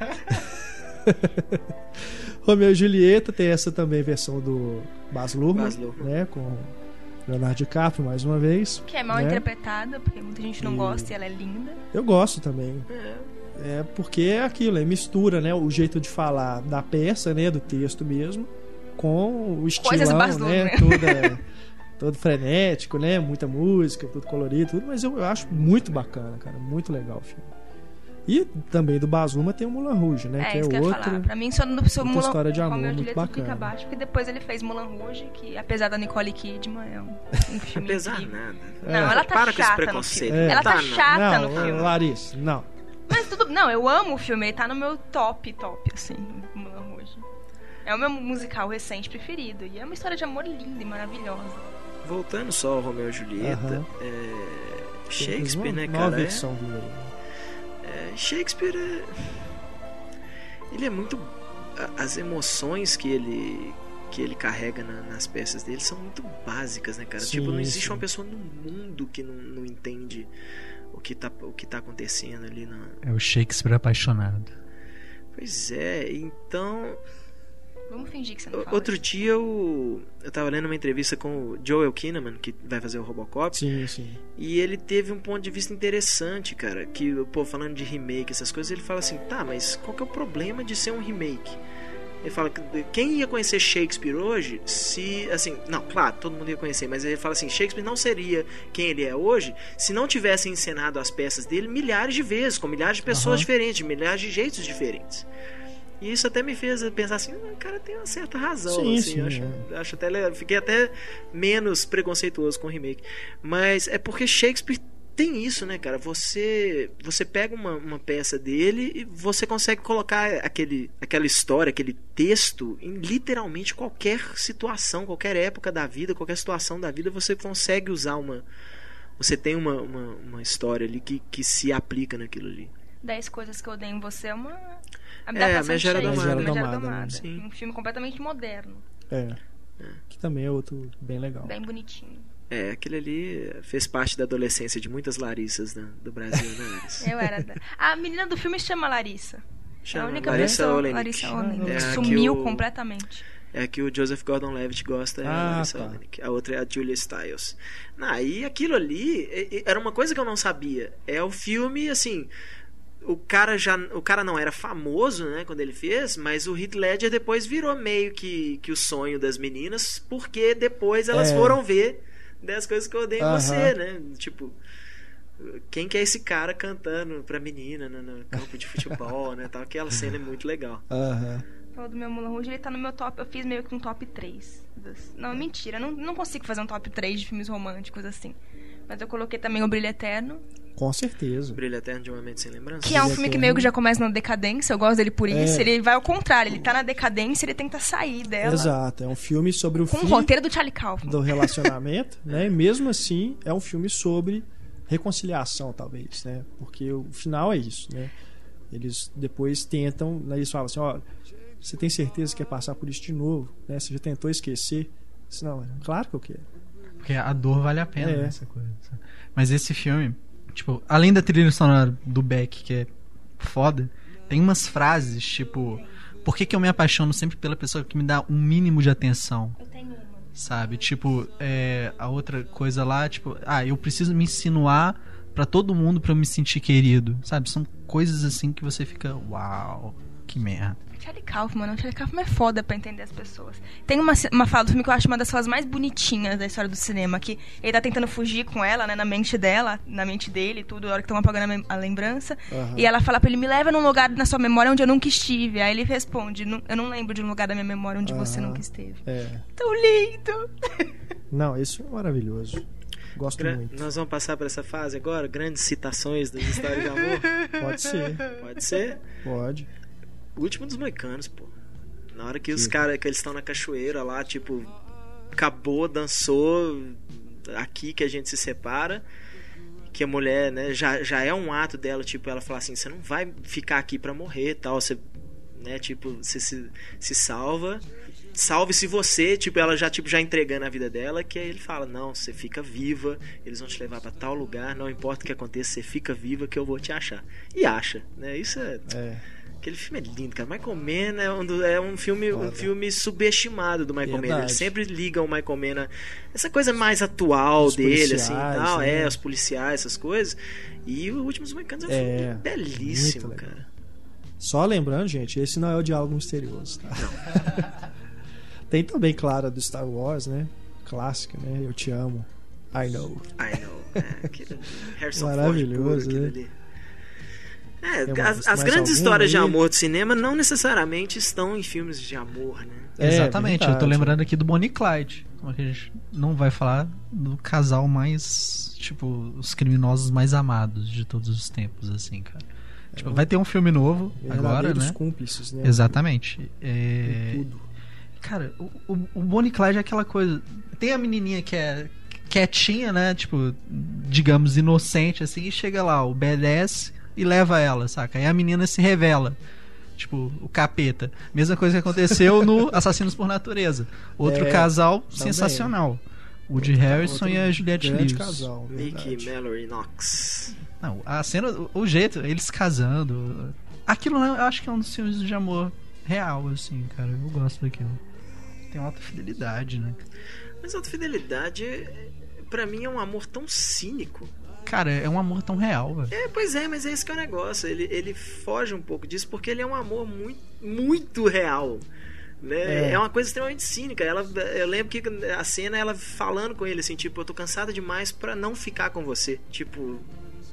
Romeu e Julieta tem essa também versão do Baz Luhrmann, Baz Luhrmann. né, com Leonardo DiCaprio mais uma vez. Que é mal né? interpretada, porque muita gente não E- gosta e ela é linda. Eu gosto também. É. É porque é aquilo, é mistura, né? O jeito de falar da peça, né? Do texto mesmo, com o Coisas estilão, Baz né? Luhrmann. Toda, todo frenético, né? Muita música, tudo colorido, tudo. Mas eu, eu acho muito bacana, cara. Muito legal o filme. E também do Baz Luhrmann tem o Moulin Rouge, né? É, que é isso que eu ia outro... falar. Pra mim, só no seu Mulan história de amor Romeo e muito Julieta fica bacana. abaixo, porque depois ele fez Mulan Rouge, que apesar da Nicole Kidman, é um, um filme Apesar incrível. nada. Não, É. ela tá Para com esse chata no preconceito. filme. É. Ela tá Tá, não. chata não, no filme. Larissa, não. Mas tudo. Não, eu amo o filme, ele tá no meu top, top, assim, Mulan Rouge. É o meu musical recente preferido. E é uma história de amor linda e maravilhosa. Voltando só ao Romeu e Julieta, Aham. é, Tem Shakespeare, uma né, cara? É- versão do É, Shakespeare é... ele é muito as emoções que ele que ele carrega na- nas peças dele são muito básicas, né, cara? Sim, tipo, não existe sim. uma pessoa no mundo que não, não entende o que tá o que tá acontecendo ali na É o Shakespeare apaixonado. Pois é, então Vamos fingir que você não fala. outro dia eu eu tava lendo uma entrevista com o Joel Kinnaman, que vai fazer o Robocop, Sim, sim. E ele teve um ponto de vista interessante, cara. Que, pô, falando de remake, essas coisas, ele fala assim: tá, mas qual que é o problema de ser um remake? Ele fala que quem ia conhecer Shakespeare hoje, se. Assim, não, claro, todo mundo ia conhecer, mas ele fala assim: Shakespeare não seria quem ele é hoje se não tivessem encenado as peças dele milhares de vezes, com milhares de pessoas Aham. diferentes, milhares de jeitos diferentes. E isso até me fez pensar assim: "Ah, o cara tem uma certa razão. Sim, assim, sim, eu acho, é. acho até fiquei até menos preconceituoso com o remake. Mas é porque Shakespeare tem isso, né, cara? Você você pega uma, uma peça dele e você consegue colocar aquele, aquela história, aquele texto em literalmente qualquer situação, qualquer época da vida, qualquer situação da vida, você consegue usar uma. Você tem uma, uma, uma história ali que, que se aplica naquilo ali. 10 coisas que eu odeio em você é uma. É, adaptação a Megera de Domada. Megera Domada. Sim. Um filme completamente moderno. É. Que também é outro bem legal. Bem bonitinho. É, aquele ali fez parte da adolescência de muitas Larissas né, do Brasil, né, Larissa? Eu era. Da... A menina do filme se chama Larissa. Chama a única Larissa pessoa. Olenek. Larissa Olenek. É a que Sumiu o- completamente. É a que o Joseph Gordon-Levitt gosta, é a Ah, Larissa tá. Olenek. A outra é a Julia Stiles. Não, e aquilo ali era uma coisa que eu não sabia. É o filme, assim, o cara já, o cara não era famoso, né, quando ele fez, mas o Heath Ledger depois virou meio que, que o sonho das meninas, porque depois elas É. foram ver 10 coisas que eu odeio em você, né? Tipo, quem que é esse cara cantando pra menina no, no campo de futebol, né? Tal, aquela cena é muito legal. Aham. Falou do meu Mulan Rouge, ele tá no meu top. Eu fiz meio que um top 3. das- Não, mentira, não, não consigo fazer um top 3 de filmes românticos assim. Mas eu coloquei também O Brilho Eterno, Com certeza. Brilho Eterno de uma Mente Sem Lembrança. que é um filme que meio que já começa na decadência. Eu gosto dele por isso. É. Ele vai ao contrário, ele tá na decadência ele tenta sair dela. Exato. É um filme sobre o Com o fim roteiro do Charlie Kaufman. do relacionamento, né? E mesmo assim, é um filme sobre reconciliação, talvez, né? Porque o final é isso, né? Eles depois tentam, né? eles falam assim, ó, você tem certeza que quer passar por isso de novo, né? Você já tentou esquecer? Disse, Não, claro que eu quero. Porque a dor vale a pena É. nessa coisa. Mas esse filme, tipo, além da trilha sonora do Beck, que é foda, tem umas frases, tipo, por que, que eu me apaixono sempre pela pessoa que me dá um mínimo de atenção? Eu tenho uma. Sabe? Tipo, é, a outra coisa lá, tipo, ah, eu preciso me insinuar pra todo mundo pra eu me sentir querido. Sabe? São coisas assim que você fica, uau, que merda. Charlie Kaufman, não. Charlie Kaufman é foda pra entender as pessoas. Tem uma, uma fala do filme que eu acho uma das falas mais bonitinhas da história do cinema, que ele tá tentando fugir com ela, né, na mente dela, na mente dele e tudo, na hora que estão apagando a, a lembrança. Aham. E ela fala pra ele, me leva num lugar na sua memória onde eu nunca estive. Aí ele responde, "Nu- eu não lembro de um lugar da minha memória onde você Aham. nunca esteve. É. Tão lindo! Não, isso é maravilhoso. Gosto Gra- muito. Nós vamos passar por essa fase agora? Grandes citações das histórias de amor? Pode ser, Pode ser? pode. O último dos moicanos, pô. Na hora que os caras, que eles estão na cachoeira lá, tipo, acabou, dançou, aqui que a gente se separa. Que a mulher, né, já, já é um ato dela, tipo, ela falar assim, você não vai ficar aqui pra morrer tal. Você, né, tipo, você se, se salva. Salve-se você, tipo, ela já, tipo, já entregando a vida dela, que aí ele fala, não, você fica viva, eles vão te levar pra tal lugar, não importa o que aconteça, você fica viva que eu vou te achar. E acha, né? Isso é É. Aquele filme é lindo, cara. Michael Mann é um, do- é um filme, um filme subestimado do Michael Mann. Eles sempre ligam o Michael Mann a essa coisa mais atual Os dele, assim, tal, né? é, os policiais, essas coisas. E o Últimos Moicanos é um É, filme belíssimo, cara. Só lembrando, gente, esse não é o diálogo misterioso, tá? Tem também, claro, a do Star Wars, né? Clássica, né? Eu te amo. I know. I know. É, aquele Harrison Maravilhoso, Ford puro, né? ali. É, mais- as, as grandes histórias de aí? amor do cinema não necessariamente estão em filmes de amor, né? É, Exatamente, eu tô lembrando aqui do Bonnie e Clyde. Como é que a gente não vai falar do casal mais, tipo, os criminosos mais amados de todos os tempos, assim, cara. Tipo, vai ter um filme novo agora, Verdadeiros né? cúmplices, né? Exatamente. É, tudo. Cara, o, o, o Bonnie e Clyde é aquela coisa. Tem a menininha que é quietinha, né? Tipo, digamos, inocente, assim, e chega lá, o BDS e leva ela, saca? Aí a menina se revela. Tipo, o capeta. Mesma coisa que aconteceu no Assassinos por Natureza. Outro É, casal também. sensacional. Woody Harrison Outro e a Juliette Lewis. casal, Mickey verdade. Mallory Knox. Não, a cena, o, o jeito, eles casando. Aquilo né, eu acho que é um dos filmes de amor real, assim, cara. Eu gosto daquilo. Tem alta fidelidade, né? Mas a fidelidade, pra mim, é um amor tão cínico. Cara, é um amor tão real, velho. É, pois é, mas é esse que é o negócio. Ele, ele foge um pouco disso porque ele é um amor muito, muito real. Né? É. É. uma coisa extremamente cínica. Ela, eu lembro que a cena ela falando com ele assim, tipo, eu tô cansada demais pra não ficar com você. Tipo,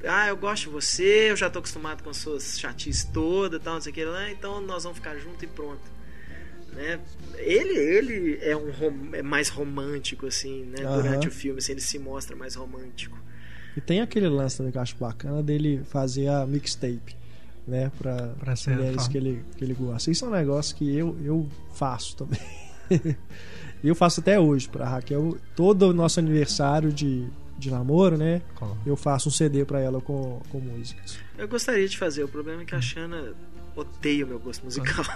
ah, eu gosto de você, eu já tô acostumado com suas chatices todas, tal, não sei o que lá, então nós vamos ficar junto e pronto. Né? Ele, ele é um rom- é mais romântico assim, né? Aham. Durante o filme, assim, ele se mostra mais romântico. E tem aquele lance também que eu acho bacana dele fazer a mixtape, né? Pra, Pra ser mulheres que ele, que ele gosta. Isso é um negócio que eu, eu faço também. E eu faço até hoje pra Raquel. Todo o nosso aniversário de, de namoro, né? Eu faço um CD pra ela com, com músicas. Eu gostaria de fazer, o problema é que a Shana odeia o meu gosto musical.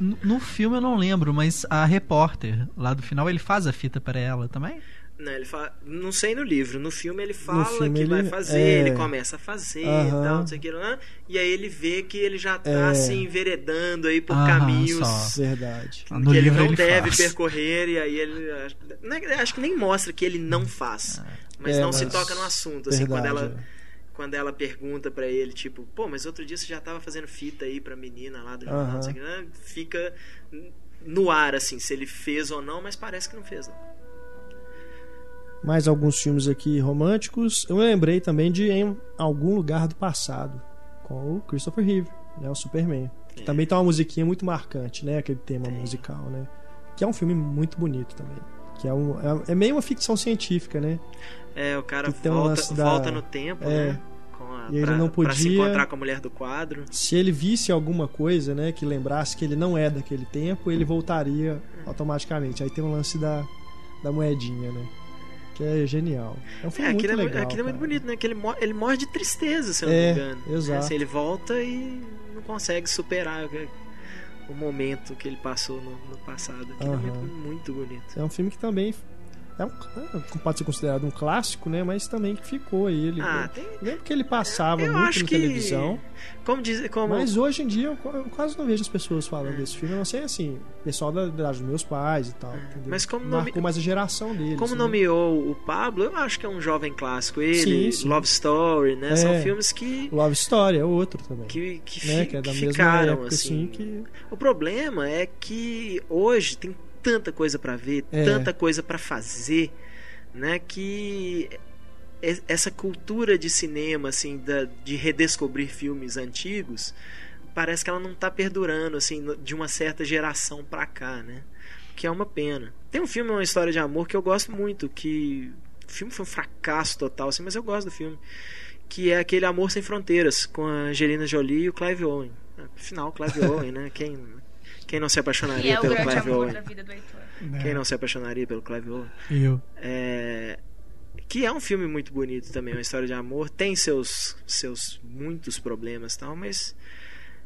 No, no filme eu não lembro, mas a repórter lá do final, ele faz a fita pra ela também? Não, ele fala, não sei no livro, no filme ele fala filme que ele- vai fazer, é. ele começa a fazer e tal, não sei o que lá, e aí ele vê que ele já tá É. assim, enveredando aí por caminhos só. Verdade. que No ele livro não ele deve faz. percorrer, e aí ele. acho- não é- Acho que nem mostra que ele não faz, mas É, não se mas- toca no assunto, assim, quando Verdade, ela. é. Quando ela pergunta pra ele, tipo, pô, mas outro dia você já tava fazendo fita aí pra menina lá do jornal, Aham. não sei o que, né? fica no ar, assim, se ele fez ou não, mas parece que não fez, não. Mais alguns filmes aqui românticos. Eu lembrei também de Em Algum Lugar do Passado, com o Christopher Reeve, né? O Superman. Que É. também tem uma musiquinha muito marcante, né? Aquele tema musical, né? Que é um filme muito bonito também. Que é, um, é, é meio uma ficção científica, né? É, o cara um volta, da- volta no tempo, É. né? Com a, E ele pra, não pra se podia- encontrar com a mulher do quadro. Se ele visse alguma coisa, né? Que lembrasse que ele não é daquele tempo, ele voltaria automaticamente. Aí tem o lance da, da moedinha, né? Que é genial. É um É, filme muito aquilo, é, legal. aquilo é muito bonito, né? Que ele, ele morre de tristeza, se eu não É, me engano. exato. Assim, ele volta e não consegue superar o, momento que ele passou no, no passado. Aquilo é Aham. muito, muito bonito. É um filme que também é um, é, pode ser considerado um clássico, né? Mas também que ficou. Ele, Ah, eu tem. lembro que ele passava Eu muito na que. televisão, Como diz. Como, mas hoje em dia eu, eu quase não vejo as pessoas falando desse filme. Eu não sei assim, pessoal da idade dos meus pais e tal. entendeu? É, Mas como marcou nome- mais a geração deles. como né? nomeou o Pablo, eu acho que é um jovem clássico. Ele, Sim, sim. Love Story, né? É. São filmes que. Love Story é outro também. Que, que, né? fi- Que é da que mesma ficaram época, assim. assim, que O problema é que hoje tem tanta coisa pra ver, É. tanta coisa pra fazer, né? Que essa cultura de cinema, assim, da, de redescobrir filmes antigos, parece que ela não tá perdurando, assim, de uma certa geração pra cá, né? Que é uma pena. Tem um filme, uma história de amor que eu gosto muito, que o filme foi um fracasso total, assim, mas eu gosto do filme. Que é aquele Amor Sem Fronteiras, com a Angelina Jolie e o Clive Owen. Afinal, Clive Owen, né? Quem, quem não se apaixonaria é pelo Clive Owen? da vida do Heitor. Quem não se apaixonaria pelo Clive Owen? Eu. É, que é um filme muito bonito também, uma história de amor. Tem seus, seus muitos problemas e tal, mas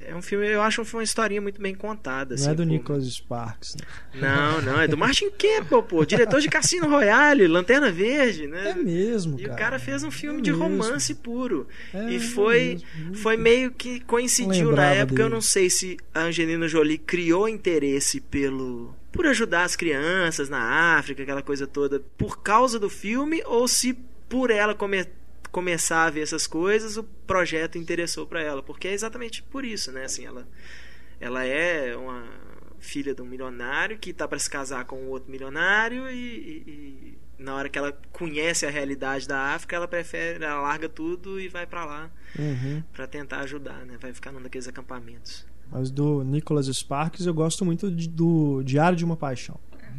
é um filme, eu acho um filme, uma historinha muito bem contada. não assim, é do pô. Nicholas Sparks. Né? Não, não, é do Martin Campbell, pô, diretor de Cassino Royale, Lanterna Verde, né? É mesmo, E cara. o cara fez um filme É de mesmo. romance puro. É e foi, mesmo. foi meio que coincidiu na época. Eu dele. não sei se a Angelina Jolie criou interesse pelo por ajudar as crianças na África, aquela coisa toda, por causa do filme, ou se por ela come- começar a ver essas coisas, o projeto interessou pra ela. Porque é exatamente por isso, né? Assim, ela, ela é uma filha de um milionário que tá para se casar com um outro milionário e, e- e na hora que ela conhece a realidade da África, ela prefere, ela larga tudo e vai pra lá Uhum. Pra tentar ajudar, né? Vai ficar num daqueles acampamentos. Mas do Nicholas Sparks eu gosto muito de- do Diário de uma Paixão,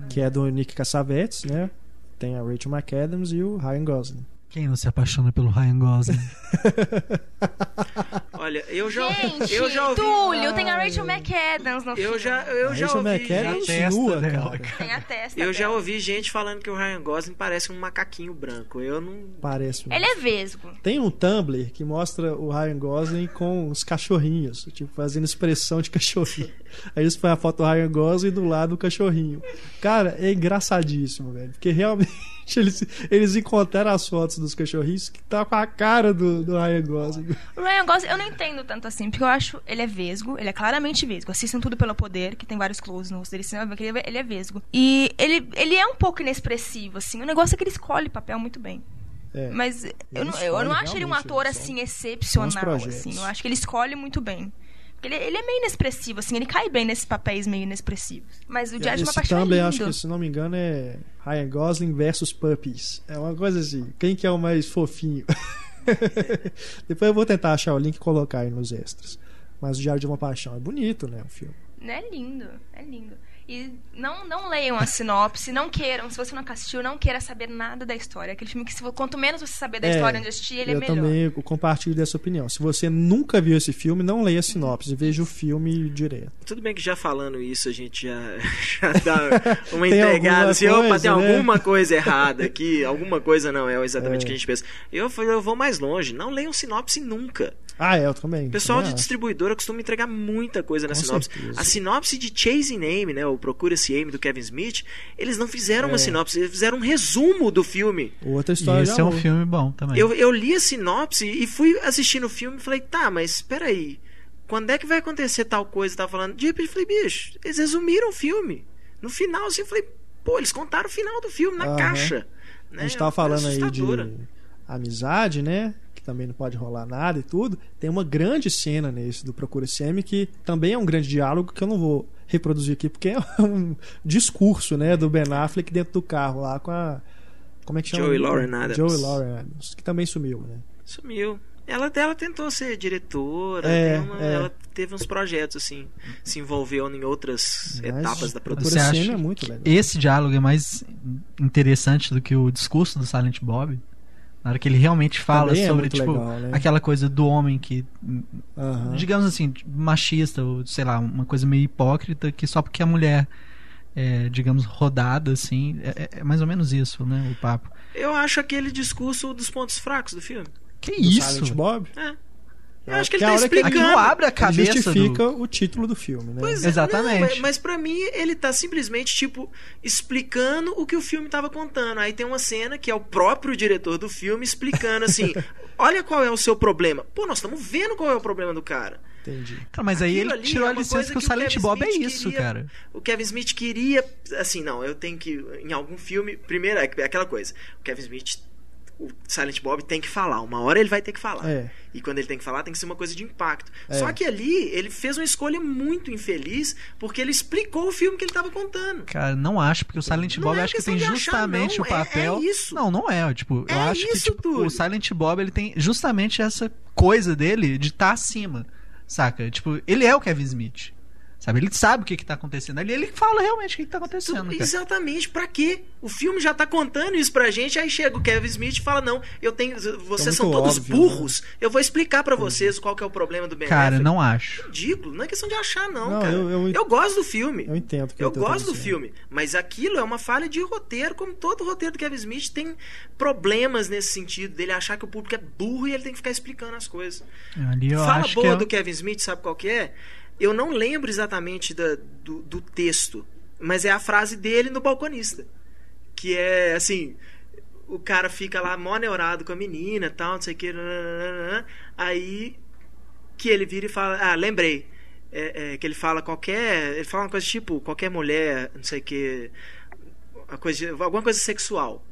que é do Nick Cassavetes, né? Tem a Rachel McAdams e o Ryan Gosling. Quem não se apaixona pelo Ryan Gosling? Olha, eu já, Gente, eu já ouvi. Túlio, tem a Rachel McAdams no Eu filme. já, eu A já Rachel ouvi. McAdams Já testa nua, dela, cara. Tem a testa Eu já dela. ouvi gente falando que o Ryan Gosling parece um macaquinho branco. Eu não. Parece. Ele é vesgo. Tem um Tumblr que mostra o Ryan Gosling com os cachorrinhos, tipo, fazendo expressão de cachorrinho. Aí eles põem a foto do Ryan Gosling e do lado o cachorrinho. Cara, é engraçadíssimo, velho. Porque realmente eles, eles encontraram as fotos dos cachorrinhos que tá com a cara do, do Ryan Gosling. O Ryan Gosling, eu não entendo tanto assim, porque eu acho ele é vesgo, ele é claramente vesgo. Assistam tudo pelo poder, que tem vários closes no rosto dele, você vai ver que ele é- é vesgo. E ele, ele é um pouco inexpressivo, assim. O negócio é que ele escolhe papel muito bem. É. Mas eu não, eu não acho ele um ator assim excepcional, assim. Eu acho que ele escolhe muito bem. Porque ele, ele é meio inexpressivo, assim, ele cai bem nesses papéis meio inexpressivos. Mas o Diário de uma Paixão é Tumblr, lindo. acho que se não me engano, é Ryan Gosling versus Puppies. É uma coisa assim. Quem que é o mais fofinho? Depois eu vou tentar achar o link e colocar aí nos extras. Mas o Diário de uma Paixão é bonito, né? O filme. É lindo, é lindo. E não, não leiam a sinopse, não queiram, se você nunca assistiu, não queira saber nada da história. Aquele filme que se, quanto menos você saber da É, história onde assistir, ele é eu melhor. também compartilho dessa opinião. Se você nunca viu esse filme, não leia a sinopse, veja o filme direto. Tudo bem que já falando isso, a gente já, já dá uma entregada. Assim, opa, coisa, tem né? alguma coisa errada aqui. Alguma coisa não é exatamente o É. que a gente pensa. Eu, eu vou mais longe. Não leiam sinopse nunca. Ah, é, eu também. O pessoal também de acho. distribuidora costuma entregar muita coisa na Com sinopse. certeza. A sinopse de Chasing Amy, né? O Procura-se Amy do Kevin Smith, eles não fizeram uma É. sinopse, eles fizeram um resumo do filme. Outra E história esse de é um amor. filme bom também. Eu, eu li a sinopse e fui assistindo o filme e falei, tá, mas peraí, quando é que vai acontecer tal coisa? Tava falando, de repente eu falei, bicho, eles resumiram o filme. No final, assim, eu falei, pô, eles contaram o final do filme na Aham. caixa. A Né? gente tava falando aí de amizade, né? Que também não pode rolar nada e tudo. Tem uma grande cena nesse do Procura CM que também é um grande diálogo que eu não vou reproduzir aqui porque é um discurso, né, do Ben Affleck dentro do carro lá com a como é que chama? Joey Lauren Adams. Joey Lauren Adams, que também sumiu, né? Sumiu. Ela, ela tentou ser diretora, É, uma- é. ela teve uns projetos, assim, se envolveu em outras Mas etapas da Procura produção. Você CM acha é muito legal. Esse diálogo é mais interessante do que o discurso do Silent Bob. Na hora que ele realmente fala Também é sobre, muito tipo, legal, né? aquela coisa do homem que, Aham. digamos assim, machista, ou sei lá, uma coisa meio hipócrita, que só porque a mulher é, digamos, rodada, assim, é, é mais ou menos isso, né, o papo. Eu acho aquele discurso dos pontos fracos do filme. Que Do isso? Silent Bob? É. Eu É, acho que ele que a tá hora que- explicando. Aquilo abre a Que cabeça justifica do... o título do filme, né? Pois é, Exatamente. não, mas, mas pra mim, ele tá simplesmente, tipo, explicando o que o filme tava contando. Aí tem uma cena que é o próprio diretor do filme explicando assim: olha qual é o seu problema. Pô, nós estamos vendo qual é o problema do cara. Entendi. Cara, mas aí Aquilo ele tirou é a licença que o que o Silent Bob é Smith isso, queria- cara. O Kevin Smith queria, assim, não, eu tenho que, em algum filme, primeiro, é aquela coisa, o Kevin Smith, o Silent Bob tem que falar, uma hora ele vai ter que falar. É. E quando ele tem que falar, tem que ser uma coisa de impacto. É. Só que ali, ele fez uma escolha muito infeliz, porque ele explicou o filme que ele tava contando. Cara, não acho, porque o Silent Não Bob é acho que tem achar, justamente não. o É- é papel. isso. Não, não é. Tipo, eu É acho que tipo, o Silent Bob ele tem justamente essa coisa dele de estar acima. Saca? Tipo, ele é o Kevin Smith. Sabe? Ele sabe o que, que tá acontecendo ali. Ele fala realmente o que, que tá acontecendo. cara. Exatamente, pra quê? O filme já tá contando isso pra gente, aí chega o Kevin Smith e fala: Não, eu tenho. Vocês são muito todos óbvio, burros. Eu vou explicar pra vocês qual que é o problema do Ben Cara, Affleck." não acho. ridículo, não é questão de achar, não, Não, cara. eu- eu- gosto do filme. Eu entendo o que Eu ele tá gosto do filme, mas aquilo é uma falha de roteiro, como todo roteiro do Kevin Smith tem problemas nesse sentido, dele achar que o público é burro e ele tem que ficar explicando as coisas. Ali eu Fala acho boa que é... do Kevin Smith, sabe qual que é? Eu não lembro exatamente da- do, do texto, mas é a frase dele no balconista. Que é assim: o cara fica lá mó neurado com a menina tal, não sei o que. Aí que ele vira e fala: Ah, lembrei. É, é, que ele fala qualquer. Ele fala uma coisa tipo: qualquer mulher, não sei o que. Coisa, alguma coisa sexual.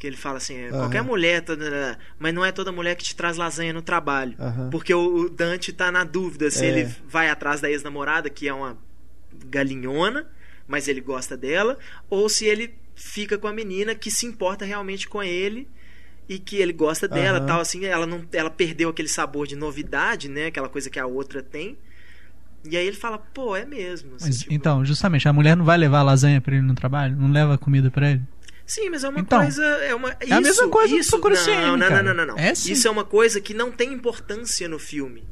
Que ele fala assim: Aham. qualquer mulher, tanana, mas não é toda mulher que te traz lasanha no trabalho. Aham. Porque o o Dante tá na dúvida se É. ele vai atrás da ex-namorada, que é uma galinhona, mas ele gosta dela, ou se ele fica com a menina que se importa realmente com ele e que ele gosta dela, Aham. tal assim, ela não ela perdeu aquele sabor de novidade, né, aquela coisa que a outra tem. E aí ele fala, pô, é mesmo. assim, Mas, tipo, Então, justamente, a mulher não vai levar lasanha pra ele no trabalho? Não leva comida pra ele? Sim, mas é uma Então, coisa. É, uma, é a mesma coisa do isso, Procura não, não, não, não, não, não. É sim. Isso é uma coisa que não tem importância no filme.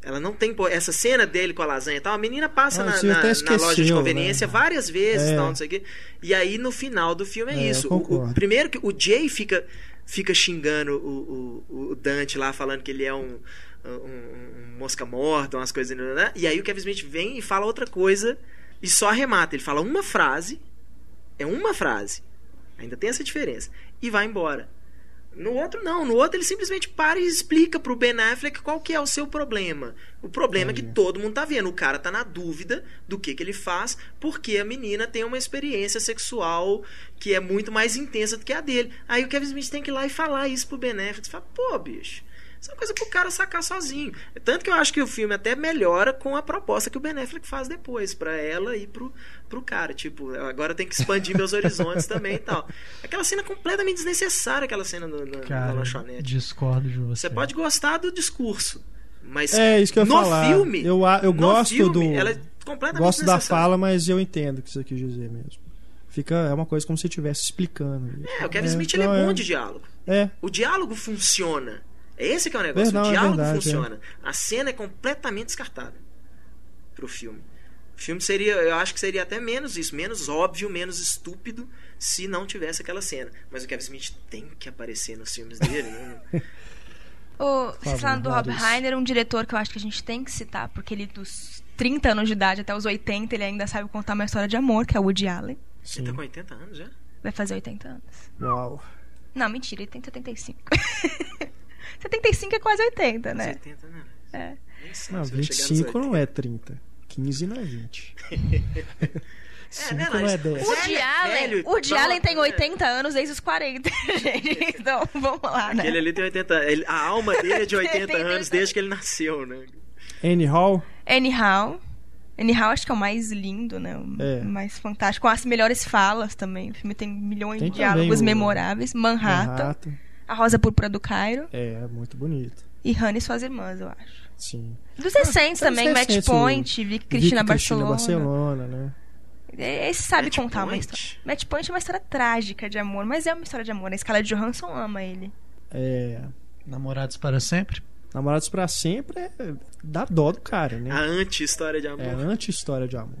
Ela não tem essa cena dele com a lasanha e tal. A menina passa Ah, na, na- até na loja de esqueceu, conveniência né? várias vezes, É. tal, não sei o quê. E aí no final do filme é, É, isso. O- O, primeiro que o Jay fica fica xingando o, o, o Dante lá, falando que ele é um, um, um mosca morta, umas coisas, né? E aí o Kevin Smith vem e fala outra coisa e só arremata. Ele fala uma frase, é uma frase. Ainda tem essa diferença. E vai embora. No outro, não. No outro, ele simplesmente para e explica pro Ben Affleck qual que é o seu problema. O problema é que todo mundo tá vendo. O cara tá na dúvida do que, que ele faz, porque a menina tem uma experiência sexual que é muito mais intensa do que a dele. Aí o Kevin Smith tem que ir lá e falar isso pro Ben Affleck. Você fala, pô, bicho. Isso é uma coisa pro cara sacar sozinho. Tanto que eu acho que o filme até melhora com a proposta que o Ben Affleck faz depois, pra ela e pro, pro cara. Tipo, agora eu tenho que expandir meus horizontes também e tal. Aquela cena completamente desnecessária, aquela cena no, no, na Cara, lanchonete. discordo de você. Você pode gostar do discurso, mas É, isso que eu no falar. filme, Eu eu gosto filme, do- ela é completamente Gosto da fala, mas eu entendo o que você quis dizer mesmo. Fica, é uma coisa como se estivesse explicando. É, o Kevin É, Smith é então bom é- de diálogo. É, O diálogo funciona. É esse que é o negócio. Verdade, o diálogo verdade, funciona. A cena é completamente descartável pro filme. O filme seria, eu acho que seria até menos isso, menos óbvio, menos estúpido se não tivesse aquela cena. Mas o Kevin Smith tem que aparecer nos filmes dele, né? O, favor, você falando do Rob. Reiner, um diretor que eu acho que a gente tem que citar, porque ele dos 30 anos de idade até os 80, ele ainda sabe contar uma história de amor, que é o Woody Allen. Ele tá com 80 anos já? Vai fazer 80 anos. uau. Não, mentira, ele tem 75. 75 é quase 80, Uns né? 80, né? É. Não, se vai chegar nos 25 não 80. é 30. 15 não é 20. 5 né, não, é 10. O Woody Ele é Allen, velho, o Woody então, Allen tem né? 80 anos desde os 40, gente. Então, vamos lá, né? Aquele ali tem 80 ele- A alma dele é de 80 Tem anos 80. desde que ele nasceu, né? Annie Hall, Anyhow. Anyhow acho que é o mais lindo, né? O É. mais fantástico. Com as melhores falas também. O filme tem milhões Tem de diálogos o- memoráveis. Manhattan, Manhattan. A Rosa Púrpura do Cairo É, muito bonito. e Hannah e suas irmãs, eu acho. Sim. Dos recentes Ah, também, Match Point, Vicky Cristina Barcelona. Barcelona, né? Esse sabe Match contar uma Point? história. Match Point é uma história trágica de amor, mas é uma história de amor. A Scarlett Johansson ama ele. É, Namorados para sempre? Namorados pra sempre é dá dó do cara, A né? anti-história de amor. É anti-história de amor.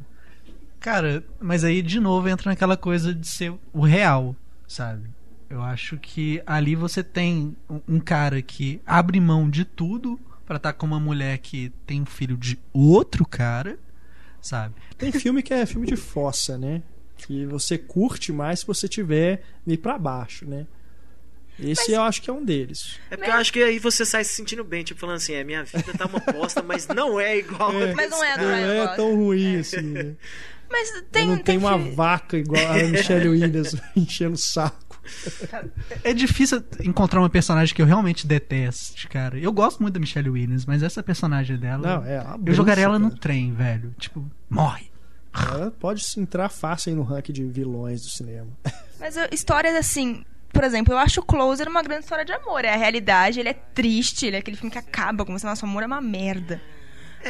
Cara, mas aí de novo entra naquela coisa de ser o real, sabe? Eu acho que ali você tem um- cara que abre mão de tudo pra estar com uma mulher que tem um filho de outro cara, sabe? Tem filme que é filme de fossa, né? Que você curte mais se você tiver meio pra baixo, né? Esse eu acho que é um deles. É porque eu acho que aí você sai se sentindo bem, tipo, falando assim, é, minha vida tá uma bosta, mas não é igual a Mas não é Não é Gosling. tão ruim assim. né? Mas Eu tem, não tem tem uma vaca igual a Michelle Williams enchendo o saco. É difícil encontrar uma personagem que eu realmente deteste, cara. Eu gosto muito da Michelle Williams, mas essa personagem dela. Não, é eu jogaria ela no cara. trem, velho. Tipo, morre. Ela pode se entrar fácil aí no ranking de vilões do cinema. Mas eu- histórias assim. Por exemplo, eu acho o Closer uma grande história de amor. É a realidade, ele é triste, ele é aquele filme que acaba com você. Nosso amor é uma merda.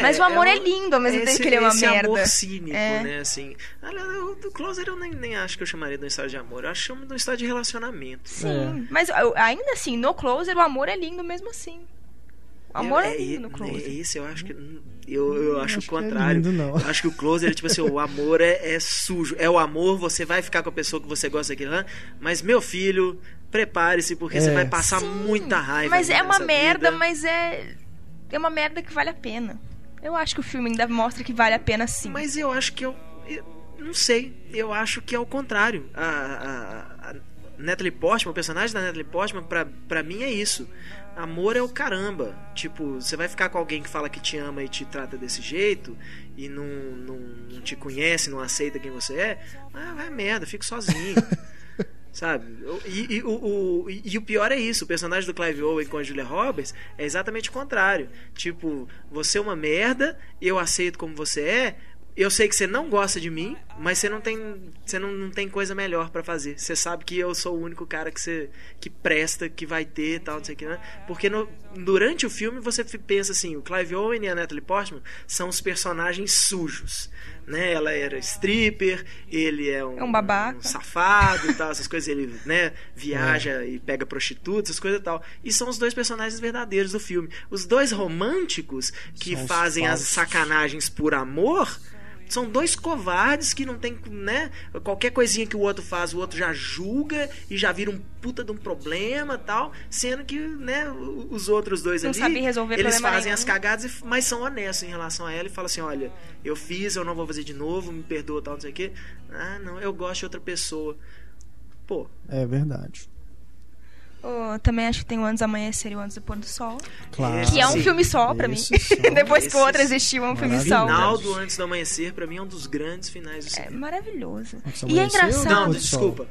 Mas o amor é lindo ao mesmo tempo esse, que ele é uma esse merda. amor cínico, É. né, assim. Do Closer eu nem, nem acho que eu chamaria de uma história de amor. Eu acho que chamo de uma história de relacionamento. Sim, mas eu- ainda assim, no Closer o amor é lindo mesmo assim. O amor Eu- é, lindo no é, Closer. é esse eu acho que. Eu, eu acho, acho o que é contrário. lindo, não. Eu acho que o Closer é tipo assim: o amor é, é sujo. É o amor, você vai ficar com a pessoa que você gosta daquilo lá. Mas, meu filho, prepare-se, porque você É. vai passar Sim, muita raiva. Mas é uma merda, vida. mas é. É uma merda que vale a pena. Eu acho que o filme ainda mostra que vale a pena sim. Mas eu acho que eu, eu não sei. Eu acho que é o contrário. A, a, a Natalie Portman, o personagem da Natalie Portman, pra, pra mim é isso. Amor é o caramba. Tipo, você vai ficar com alguém que fala que te ama e te trata desse jeito e não, não, não te conhece, não aceita quem você é. Ah, vai merda, fico sozinho. Sabe? E, e o, o- e- o pior é isso: o personagem do Clive Owen com a Julia Roberts é exatamente o contrário. Tipo, você é uma merda, eu aceito como você é, eu sei que você não gosta de mim, mas você não tem você não, não tem coisa melhor pra fazer. Você sabe que eu sou o único cara que você que presta, que vai ter, tal, não sei o que, né? Porque no, durante o filme você pensa assim, o Clive Owen e a Natalie Portman são os personagens sujos, né? Ela era stripper, ele é um, É um babaca. um safado e tal, essas coisas, ele, né, viaja e pega prostitutas, essas coisas e tal. E são os dois personagens verdadeiros do filme. Os dois românticos que São fazem as sacanagens por amor são dois covardes que não tem, né? Qualquer coisinha que o outro faz, o outro já julga e já vira um puta de um problema tal. Sendo que, né, os outros dois Não ali. sabe resolver eles fazem nenhum. as cagadas, mas são honestos em relação a ela e falam assim: olha, eu fiz, eu não vou fazer de novo, me perdoa tal, não sei o quê. Ah, não, eu gosto de outra pessoa. Pô, É verdade. Oh, também acho que tem o Antes do Amanhecer e o Antes do Pôr do Sol. Claro. Que é um Sim. filme só pra mim. São- Depois que o outro existiu, é um filme o Maravilhoso. só. final do Antes do Amanhecer, pra mim, é um dos grandes finais do É cinema. maravilhoso. Antes do E é engraçado. não, do desculpa.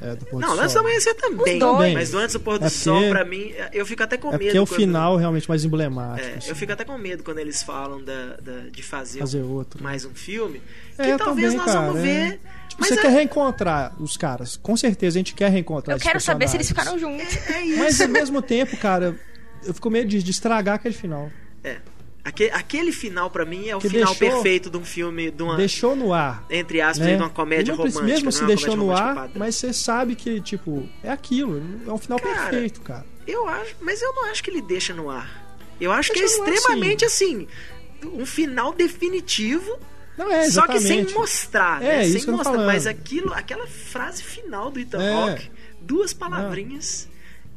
É, do pôr do Não, sol. Antes do Amanhecer também. dois. Mas do Antes do Pôr do É Sol, porque- pra mim, eu fico até com É medo. porque é o quando- final realmente mais emblemático. É, assim. eu fico até com medo quando eles falam da, da- de fazer, Fazer outro. mais um filme. Que É, talvez também, nós cara, vamos é. ver. Mas você é, quer reencontrar os caras. Com certeza a gente quer reencontrar Eu quero saber se eles ficaram juntos. é isso. Mas ao mesmo tempo, cara, eu fico medo de, de estragar aquele final. É. Aquele, aquele final, pra mim, é o Que final deixou- perfeito de um filme, de uma, Deixou no ar. entre aspas, Né? de uma comédia não romântica. Mesmo não se é uma deixou no ar, padrão. mas você sabe que, tipo, é aquilo. É um final Cara, perfeito, cara. Eu acho, mas eu não acho que ele deixa no ar. Eu acho que é Deixa no ar, extremamente assim, um final definitivo, Não é, só que sem mostrar, É, né? isso Sem mostrar, mas aquilo, aquela frase final do Ethan É. Hawke, duas palavrinhas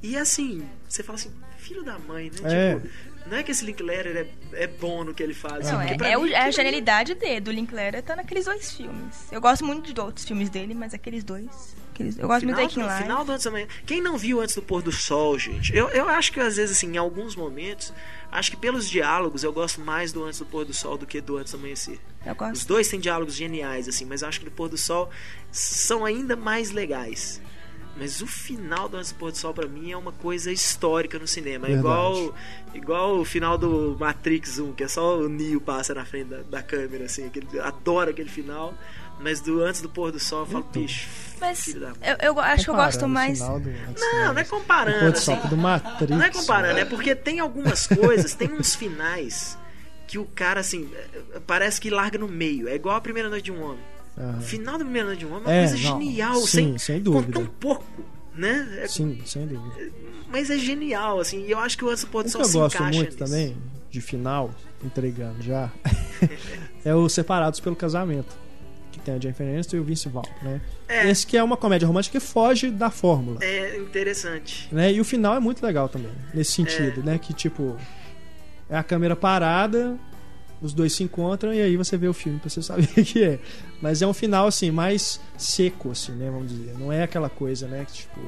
e assim, você fala assim, filho da mãe, né? É. Tipo, não é que esse Linklater é, é bom no que ele faz. Não, é, é, mim é a aquilo- genialidade dele, do Linklater, tá naqueles dois filmes. Eu gosto muito de outros filmes dele, mas aqueles dois. aqueles- eu gosto muito do Final, Aching do, Live. final do Antes da Manhã. Quem não viu Antes do Pôr do Sol, gente? Eu, eu acho que às vezes, assim, em alguns momentos, acho que pelos diálogos eu gosto mais do Antes do Pôr do Sol do que do Antes do Amanhecer. Eu Os dois têm diálogos geniais, assim, mas eu acho que do Pôr do Sol são ainda mais legais. Mas o final do Antes do Pôr do Sol, pra mim, é uma coisa histórica no cinema. É igual, igual o final do Matrix 1, que é só o Neo passa na frente da, da câmera, assim. Aquele, adoro aquele final. Mas do Antes do Pôr do Sol, eu falo, Então. bicho, Mas filho da mãe. eu, eu acho que eu gosto mais. do- Não, não é do comparando, pôr do assim. sol, do Matrix. Não é comparando, é porque tem algumas coisas, tem uns finais que o cara, assim, é, parece que larga no meio. É igual a primeira noite de um homem. O final da primeira noite de um homem é uma É, coisa não, genial, sim, sem, sem com dúvida. tão pouco, né? É- Sim, sem dúvida. mas é genial, assim, e eu acho que o do O que Sol eu se gosto muito nisso. também, de final, entregando já, é o Separados pelo Casamento. Que tem a Jennifer Aniston e o Vince Vaughn, né? É. Esse que é uma comédia romântica que foge da fórmula. É interessante. Né? E o final é muito legal também, nesse sentido, né? Que tipo, é a câmera parada, os dois se encontram e aí você vê o filme pra você saber o que é. Mas é um final assim, mais seco, assim, né? Vamos dizer. Não é aquela coisa, né? Que, tipo.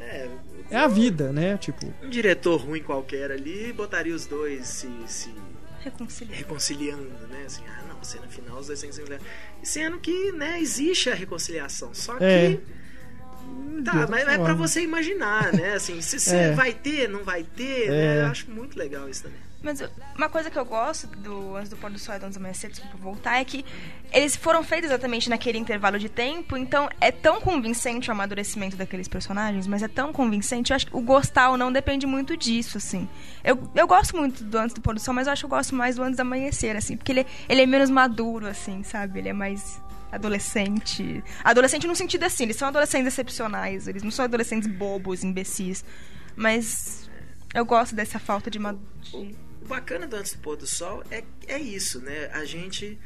É, É a vida, né? Tipo. um diretor ruim qualquer ali botaria os dois se, se Reconciliar. reconciliando, né? Assim, ah, não, cena final, os dois têm que se reconciliar. Sendo que, né, existe a reconciliação. Só que. É. Tá, mas é pra forma. você imaginar, né? Assim, se você É. vai ter, não vai ter, É. né? Eu acho muito legal isso também. Mas uma coisa que eu gosto do Antes do Pôr do Sol e do Antes do Amanhecer, desculpa voltar, é que eles foram feitos exatamente naquele intervalo de tempo, então é tão convincente o amadurecimento daqueles personagens, mas é tão convincente, eu acho que o gostar ou não depende muito disso, assim. Eu, eu gosto muito do Antes do Pôr do Sol, mas eu acho que eu gosto mais do Antes do Amanhecer, assim, porque ele, ele é menos maduro, assim, sabe? Ele é mais adolescente. Adolescente no sentido assim, eles são adolescentes excepcionais, eles não são adolescentes bobos, imbecis, mas eu gosto dessa falta de maduridade. O bacana do Antes do Pôr do Sol é, é isso, né? A gente,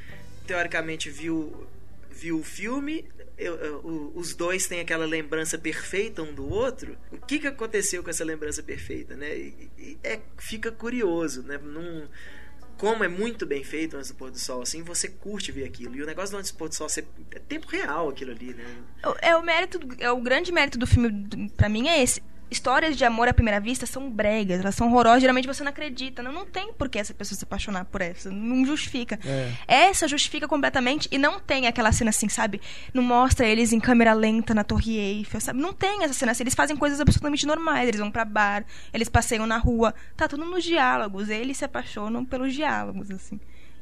teoricamente, viu, viu o filme, eu- eu- os dois têm aquela lembrança perfeita um do outro. O que, que aconteceu com essa lembrança perfeita, né? E, e é, fica curioso, né? Num, como é muito bem feito Antes do Pôr do Sol, assim, você curte ver aquilo. E o negócio do Antes do Pôr do Sol é tempo real aquilo ali, né? É o mérito, é o grande mérito do filme pra mim é esse. Histórias de amor à primeira vista são bregas, elas são horrorosas, geralmente você não acredita. Não, não tem por que essa pessoa se apaixonar por essa, não justifica. É. Essa justifica completamente e não tem aquela cena assim, sabe? Não mostra eles em câmera lenta na Torre Eiffel, sabe? Não tem essa cena assim, eles fazem coisas absolutamente normais, eles vão pra bar, eles passeiam na rua, tá tudo nos diálogos, eles se apaixonam pelos diálogos, assim.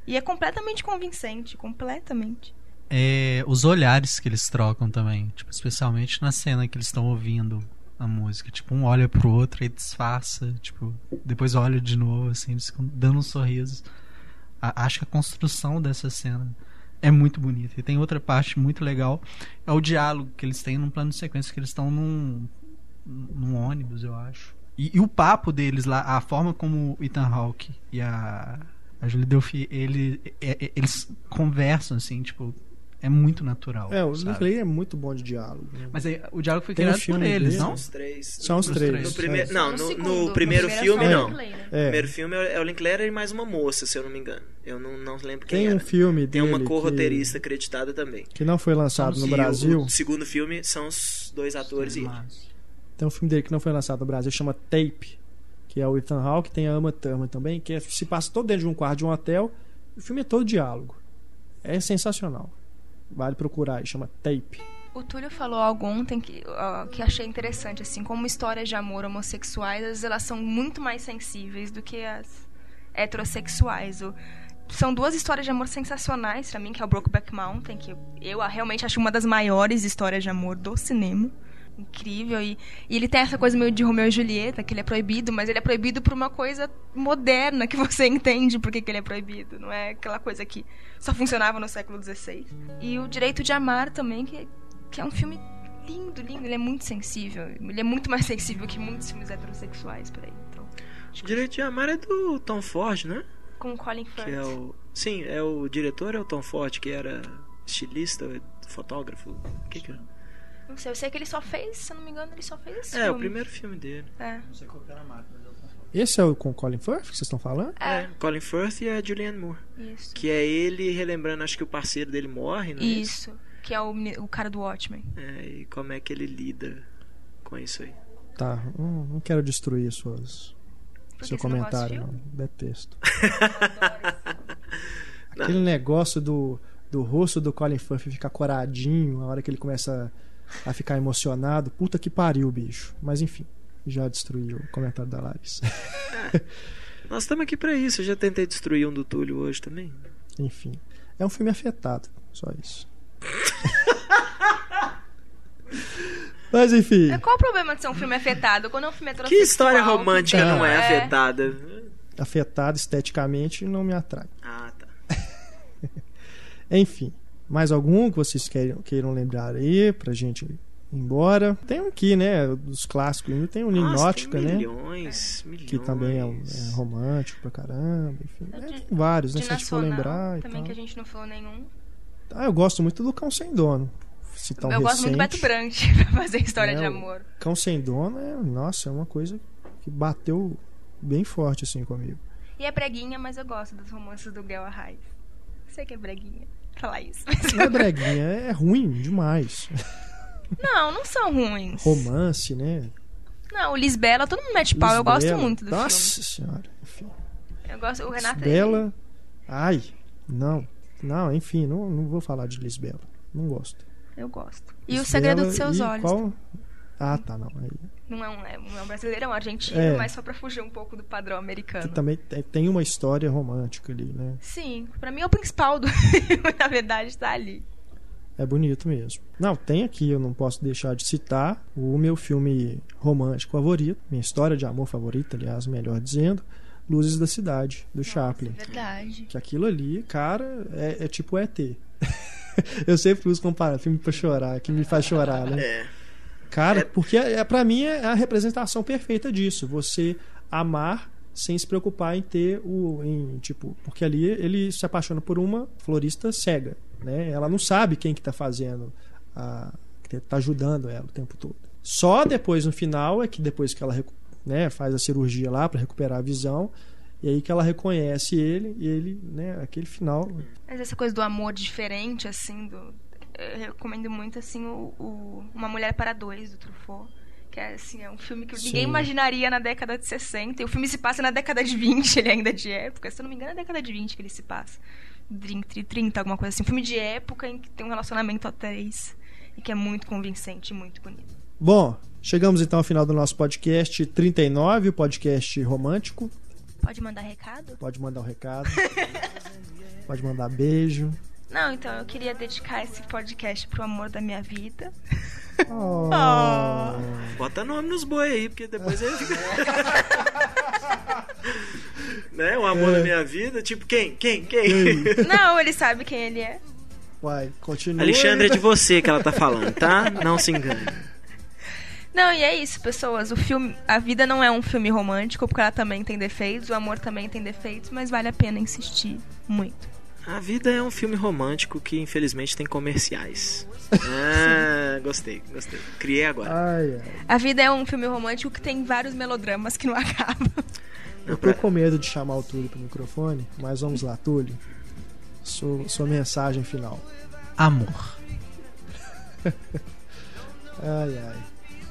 E é completamente convincente, completamente. é os olhares que eles trocam também. Tipo, especialmente na cena que eles estão ouvindo a música. Tipo, um olha pro outro e disfarça. Tipo, depois olha de novo, assim, dando um sorriso. A- acho que a construção dessa cena é muito bonita. E tem outra parte muito legal. É o diálogo que eles têm num plano de sequência, que eles estão num, num ônibus, eu acho. E, e o papo deles lá, a forma como o Ethan Hawke e a, a Julie Delphi, ele, é- é- eles conversam, assim, tipo, é muito natural. É, o sabe? É muito bom de diálogo. né? Mas aí, o diálogo foi Tem um criado por filme eles, dele. não? São os três. São os três. No primeiro, é. não, No no, segundo, no no primeiro primeiro filme é não. o Linklater. O É. primeiro filme é o Linklater e mais uma moça, se eu não me engano. Eu não, não lembro quem Tem um era. filme Tem dele uma que- co-roteirista acreditada também. que não foi lançado no Brasil. O, segundo filme são os dois atores e Tem um filme dele que não foi lançado no Brasil, chama Tape, que é o Ethan Hawke, tem a Uma Thurman também, que é- se passa todo dentro de um quarto de um hotel. O filme é todo diálogo. É sensacional. Vale procurar chama Tape. O Túlio falou algo ontem que, ó, que achei interessante, assim, como histórias de amor homossexuais, às vezes elas são muito mais sensíveis do que as heterossexuais. O- são duas histórias de amor sensacionais pra mim, que é o Brokeback Mountain, que eu realmente acho uma das maiores histórias de amor do cinema. Incrível. E, e ele tem essa coisa meio de Romeu e Julieta, que ele é proibido, mas ele é proibido por uma coisa moderna que você entende por que, que ele é proibido. Não é aquela coisa que só funcionava no século XVI. E o Direito de Amar também, que, que é um filme lindo, lindo. Ele é muito sensível. Ele é muito mais sensível que muitos filmes heterossexuais por aí. Então, Direito de Amar é do Tom Ford, né? com o Colin Que Firth. é o. Sim, é o diretor é o Tom Ford, que era estilista, fotógrafo. O que que é? Não sei, eu sei que ele só fez, se eu não me engano, ele só fez esse É, o filme. primeiro filme dele. É. Esse é o com Colin Firth que vocês estão falando? É, Colin Firth e a Julianne Moore. Isso. Que é ele relembrando, acho que o parceiro dele morre, não é isso? Isso. Que é o, o cara do Watchmen. É, e como é que ele lida com isso aí. Tá, não, não quero destruir suas, Por seu não comentário, não. Detesto. Aquele negócio do, do rosto do Colin Firth ficar coradinho na hora que ele começa a ficar emocionado. Puta que pariu, bicho. Mas enfim, já destruí o comentário da Larissa. Nós estamos aqui pra isso. Eu já tentei destruir um do Túlio hoje também. enfim, é um filme afetado, só isso. Mas enfim, Mas Qual o problema de ser um filme afetado? Quando é um filme Que heterossexual... história romântica Ah. não é, É. afetada? afetado esteticamente não me atrai. Ah, tá. Enfim, mais algum que vocês queiram, queiram lembrar aí pra gente ir embora? Tem um aqui, né? Dos clássicos, ainda tem o Ninótica, né? milhões, milhões. Que também é, um- é romântico pra caramba. Enfim, é, de- tem vários, né? Se a gente for lembrar e também que a gente não falou nenhum. Ah, eu gosto muito do Cão Sem Dono. Se tão eu gosto muito do recente. Beto Brandt pra fazer história É, de o- amor. Cão Sem Dono é, nossa, é uma coisa que bateu bem forte assim comigo. E é breguinha, mas eu gosto dos romances do Guel Arraes. Sei que é breguinha falar isso. Não é breguinha, é ruim demais. Não, não são ruins. Romance, né? Não, o Lisbela, todo mundo mete pau. Eu gosto muito do Nossa senhora, enfim. filme. Eu gosto, o Renato... Lisbela. Ai, não. Não, enfim, não, não vou falar de Lisbela. Não gosto. Eu gosto. E o Segredo dos Seus Olhos. Qual... Ah, tá, não. Aí. Não é, um, é um- é um brasileiro, é um argentino, É. mas só pra fugir um pouco do padrão americano. Que também te- tem uma história romântica ali, né? Sim, pra mim é o principal do filme, na verdade, tá ali. É bonito mesmo. Não, tem aqui, eu não posso deixar de citar o meu filme romântico favorito, minha história de amor favorita, aliás, melhor dizendo, Luzes da Cidade, do Chaplin. É verdade. Que aquilo ali, cara, é, é tipo ET. eu sempre uso comparar filme pra chorar, que me faz chorar, né? É. Cara, É- porque é, para mim é a representação perfeita disso. Você amar sem se preocupar em ter o. Em, tipo, porque ali ele se apaixona por uma florista cega. Né? Ela não sabe quem que tá fazendo, a, que tá ajudando ela o tempo todo. Só depois, no final, é que depois que ela né, faz a cirurgia lá para recuperar a visão, e aí que ela reconhece ele, e ele, né, aquele final. Mas essa coisa do amor diferente, assim, do... eu recomendo muito, assim, o, o Uma Mulher para Dois, do Truffaut. Que é, assim, é um filme que Sim. ninguém imaginaria na década de 60. E o filme se passa na década de 20, ele ainda é de época. Se eu não me engano, é na década de 20 que ele se passa. 30, 30, alguma coisa assim. Um filme de época em que tem um relacionamento a três. E que é muito convincente e muito bonito. Bom, chegamos então ao final do nosso podcast 39, o podcast romântico. Pode mandar recado? Pode mandar um recado. pode mandar beijo. Não, então eu queria dedicar esse podcast pro amor da minha vida. Oh. Bota nome nos boi aí, porque depois ele fica. né? O amor É. da minha vida. Tipo, quem? Quem? Quem? Não, ele sabe quem ele é. Vai, continua. Alexandre é de você que ela tá falando, tá? Não se engane. Não, e é isso, pessoas. O filme, a vida não é um filme romântico, porque ela também tem defeitos, o amor também tem defeitos, mas vale a pena insistir muito. A vida é um filme romântico que infelizmente tem comerciais. Ah, gostei, gostei. Criei agora. Ai, ai. A vida é um filme romântico que tem vários melodramas que não acabam. Eu tô com medo de chamar o Túlio pro microfone, mas vamos lá, Túlio. Sua, sua mensagem final. Amor. Ai, ai.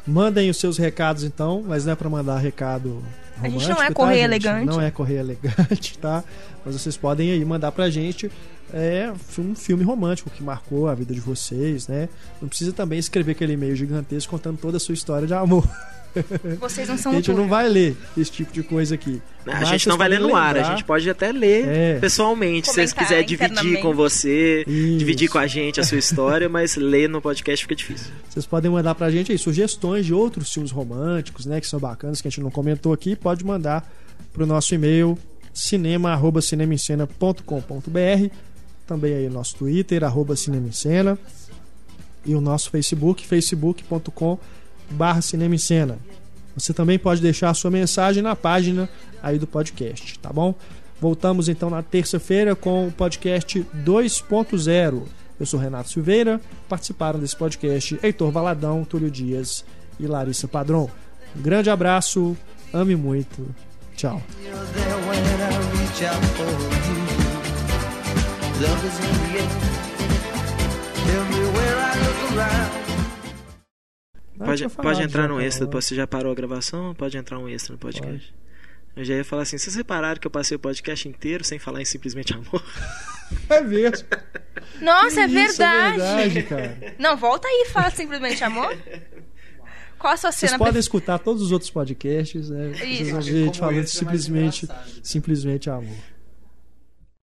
Mandem os seus recados então, mas não é pra mandar recado A gente não é tá, correio gente? elegante. Não é correio elegante, tá? Mas vocês podem aí mandar pra gente é, um filme romântico que marcou a vida de vocês, né? Não precisa também escrever aquele e-mail gigantesco contando toda a sua história de amor. Vocês não A são o gente não vai ler esse tipo de coisa aqui. A Mas gente não vai ler no ar, a lembrar- gente pode até ler É. pessoalmente, se vocês Comentar quiserem dividir com você, Isso. dividir com a gente a sua história, mas ler no podcast fica difícil. Vocês podem mandar pra gente aí sugestões de outros filmes românticos, né, que são bacanas, que a gente não comentou aqui. Pode mandar pro nosso e-mail cinema@cinemascena.com.br, também aí o nosso Twitter arroba Cinema em Cena e o nosso Facebook facebook.com barra Cinema em Cena. Você também pode deixar a sua mensagem na página aí do podcast, tá bom? Voltamos então na terça-feira com o podcast 2.0. Eu sou Renato Silveira. Participaram desse podcast Heitor Valadão, Túlio Dias e Larissa Padron. Um grande abraço, ame muito. Tchau. Love is in the air. Everywhere I look around. Não, Pode, tinha pode entrar no extra, depois você já parou a gravação, pode entrar um extra no podcast. Eu já ia falar assim, vocês repararam que eu passei o podcast inteiro sem falar em simplesmente amor? É mesmo. Nossa, é Isso, verdade. verdade, cara. Não, volta aí e fala simplesmente amor. Qual a sua Vocês cena podem escutar todos os outros podcasts, né? Vocês Isso. vão ver a gente falando simplesmente, simplesmente amor.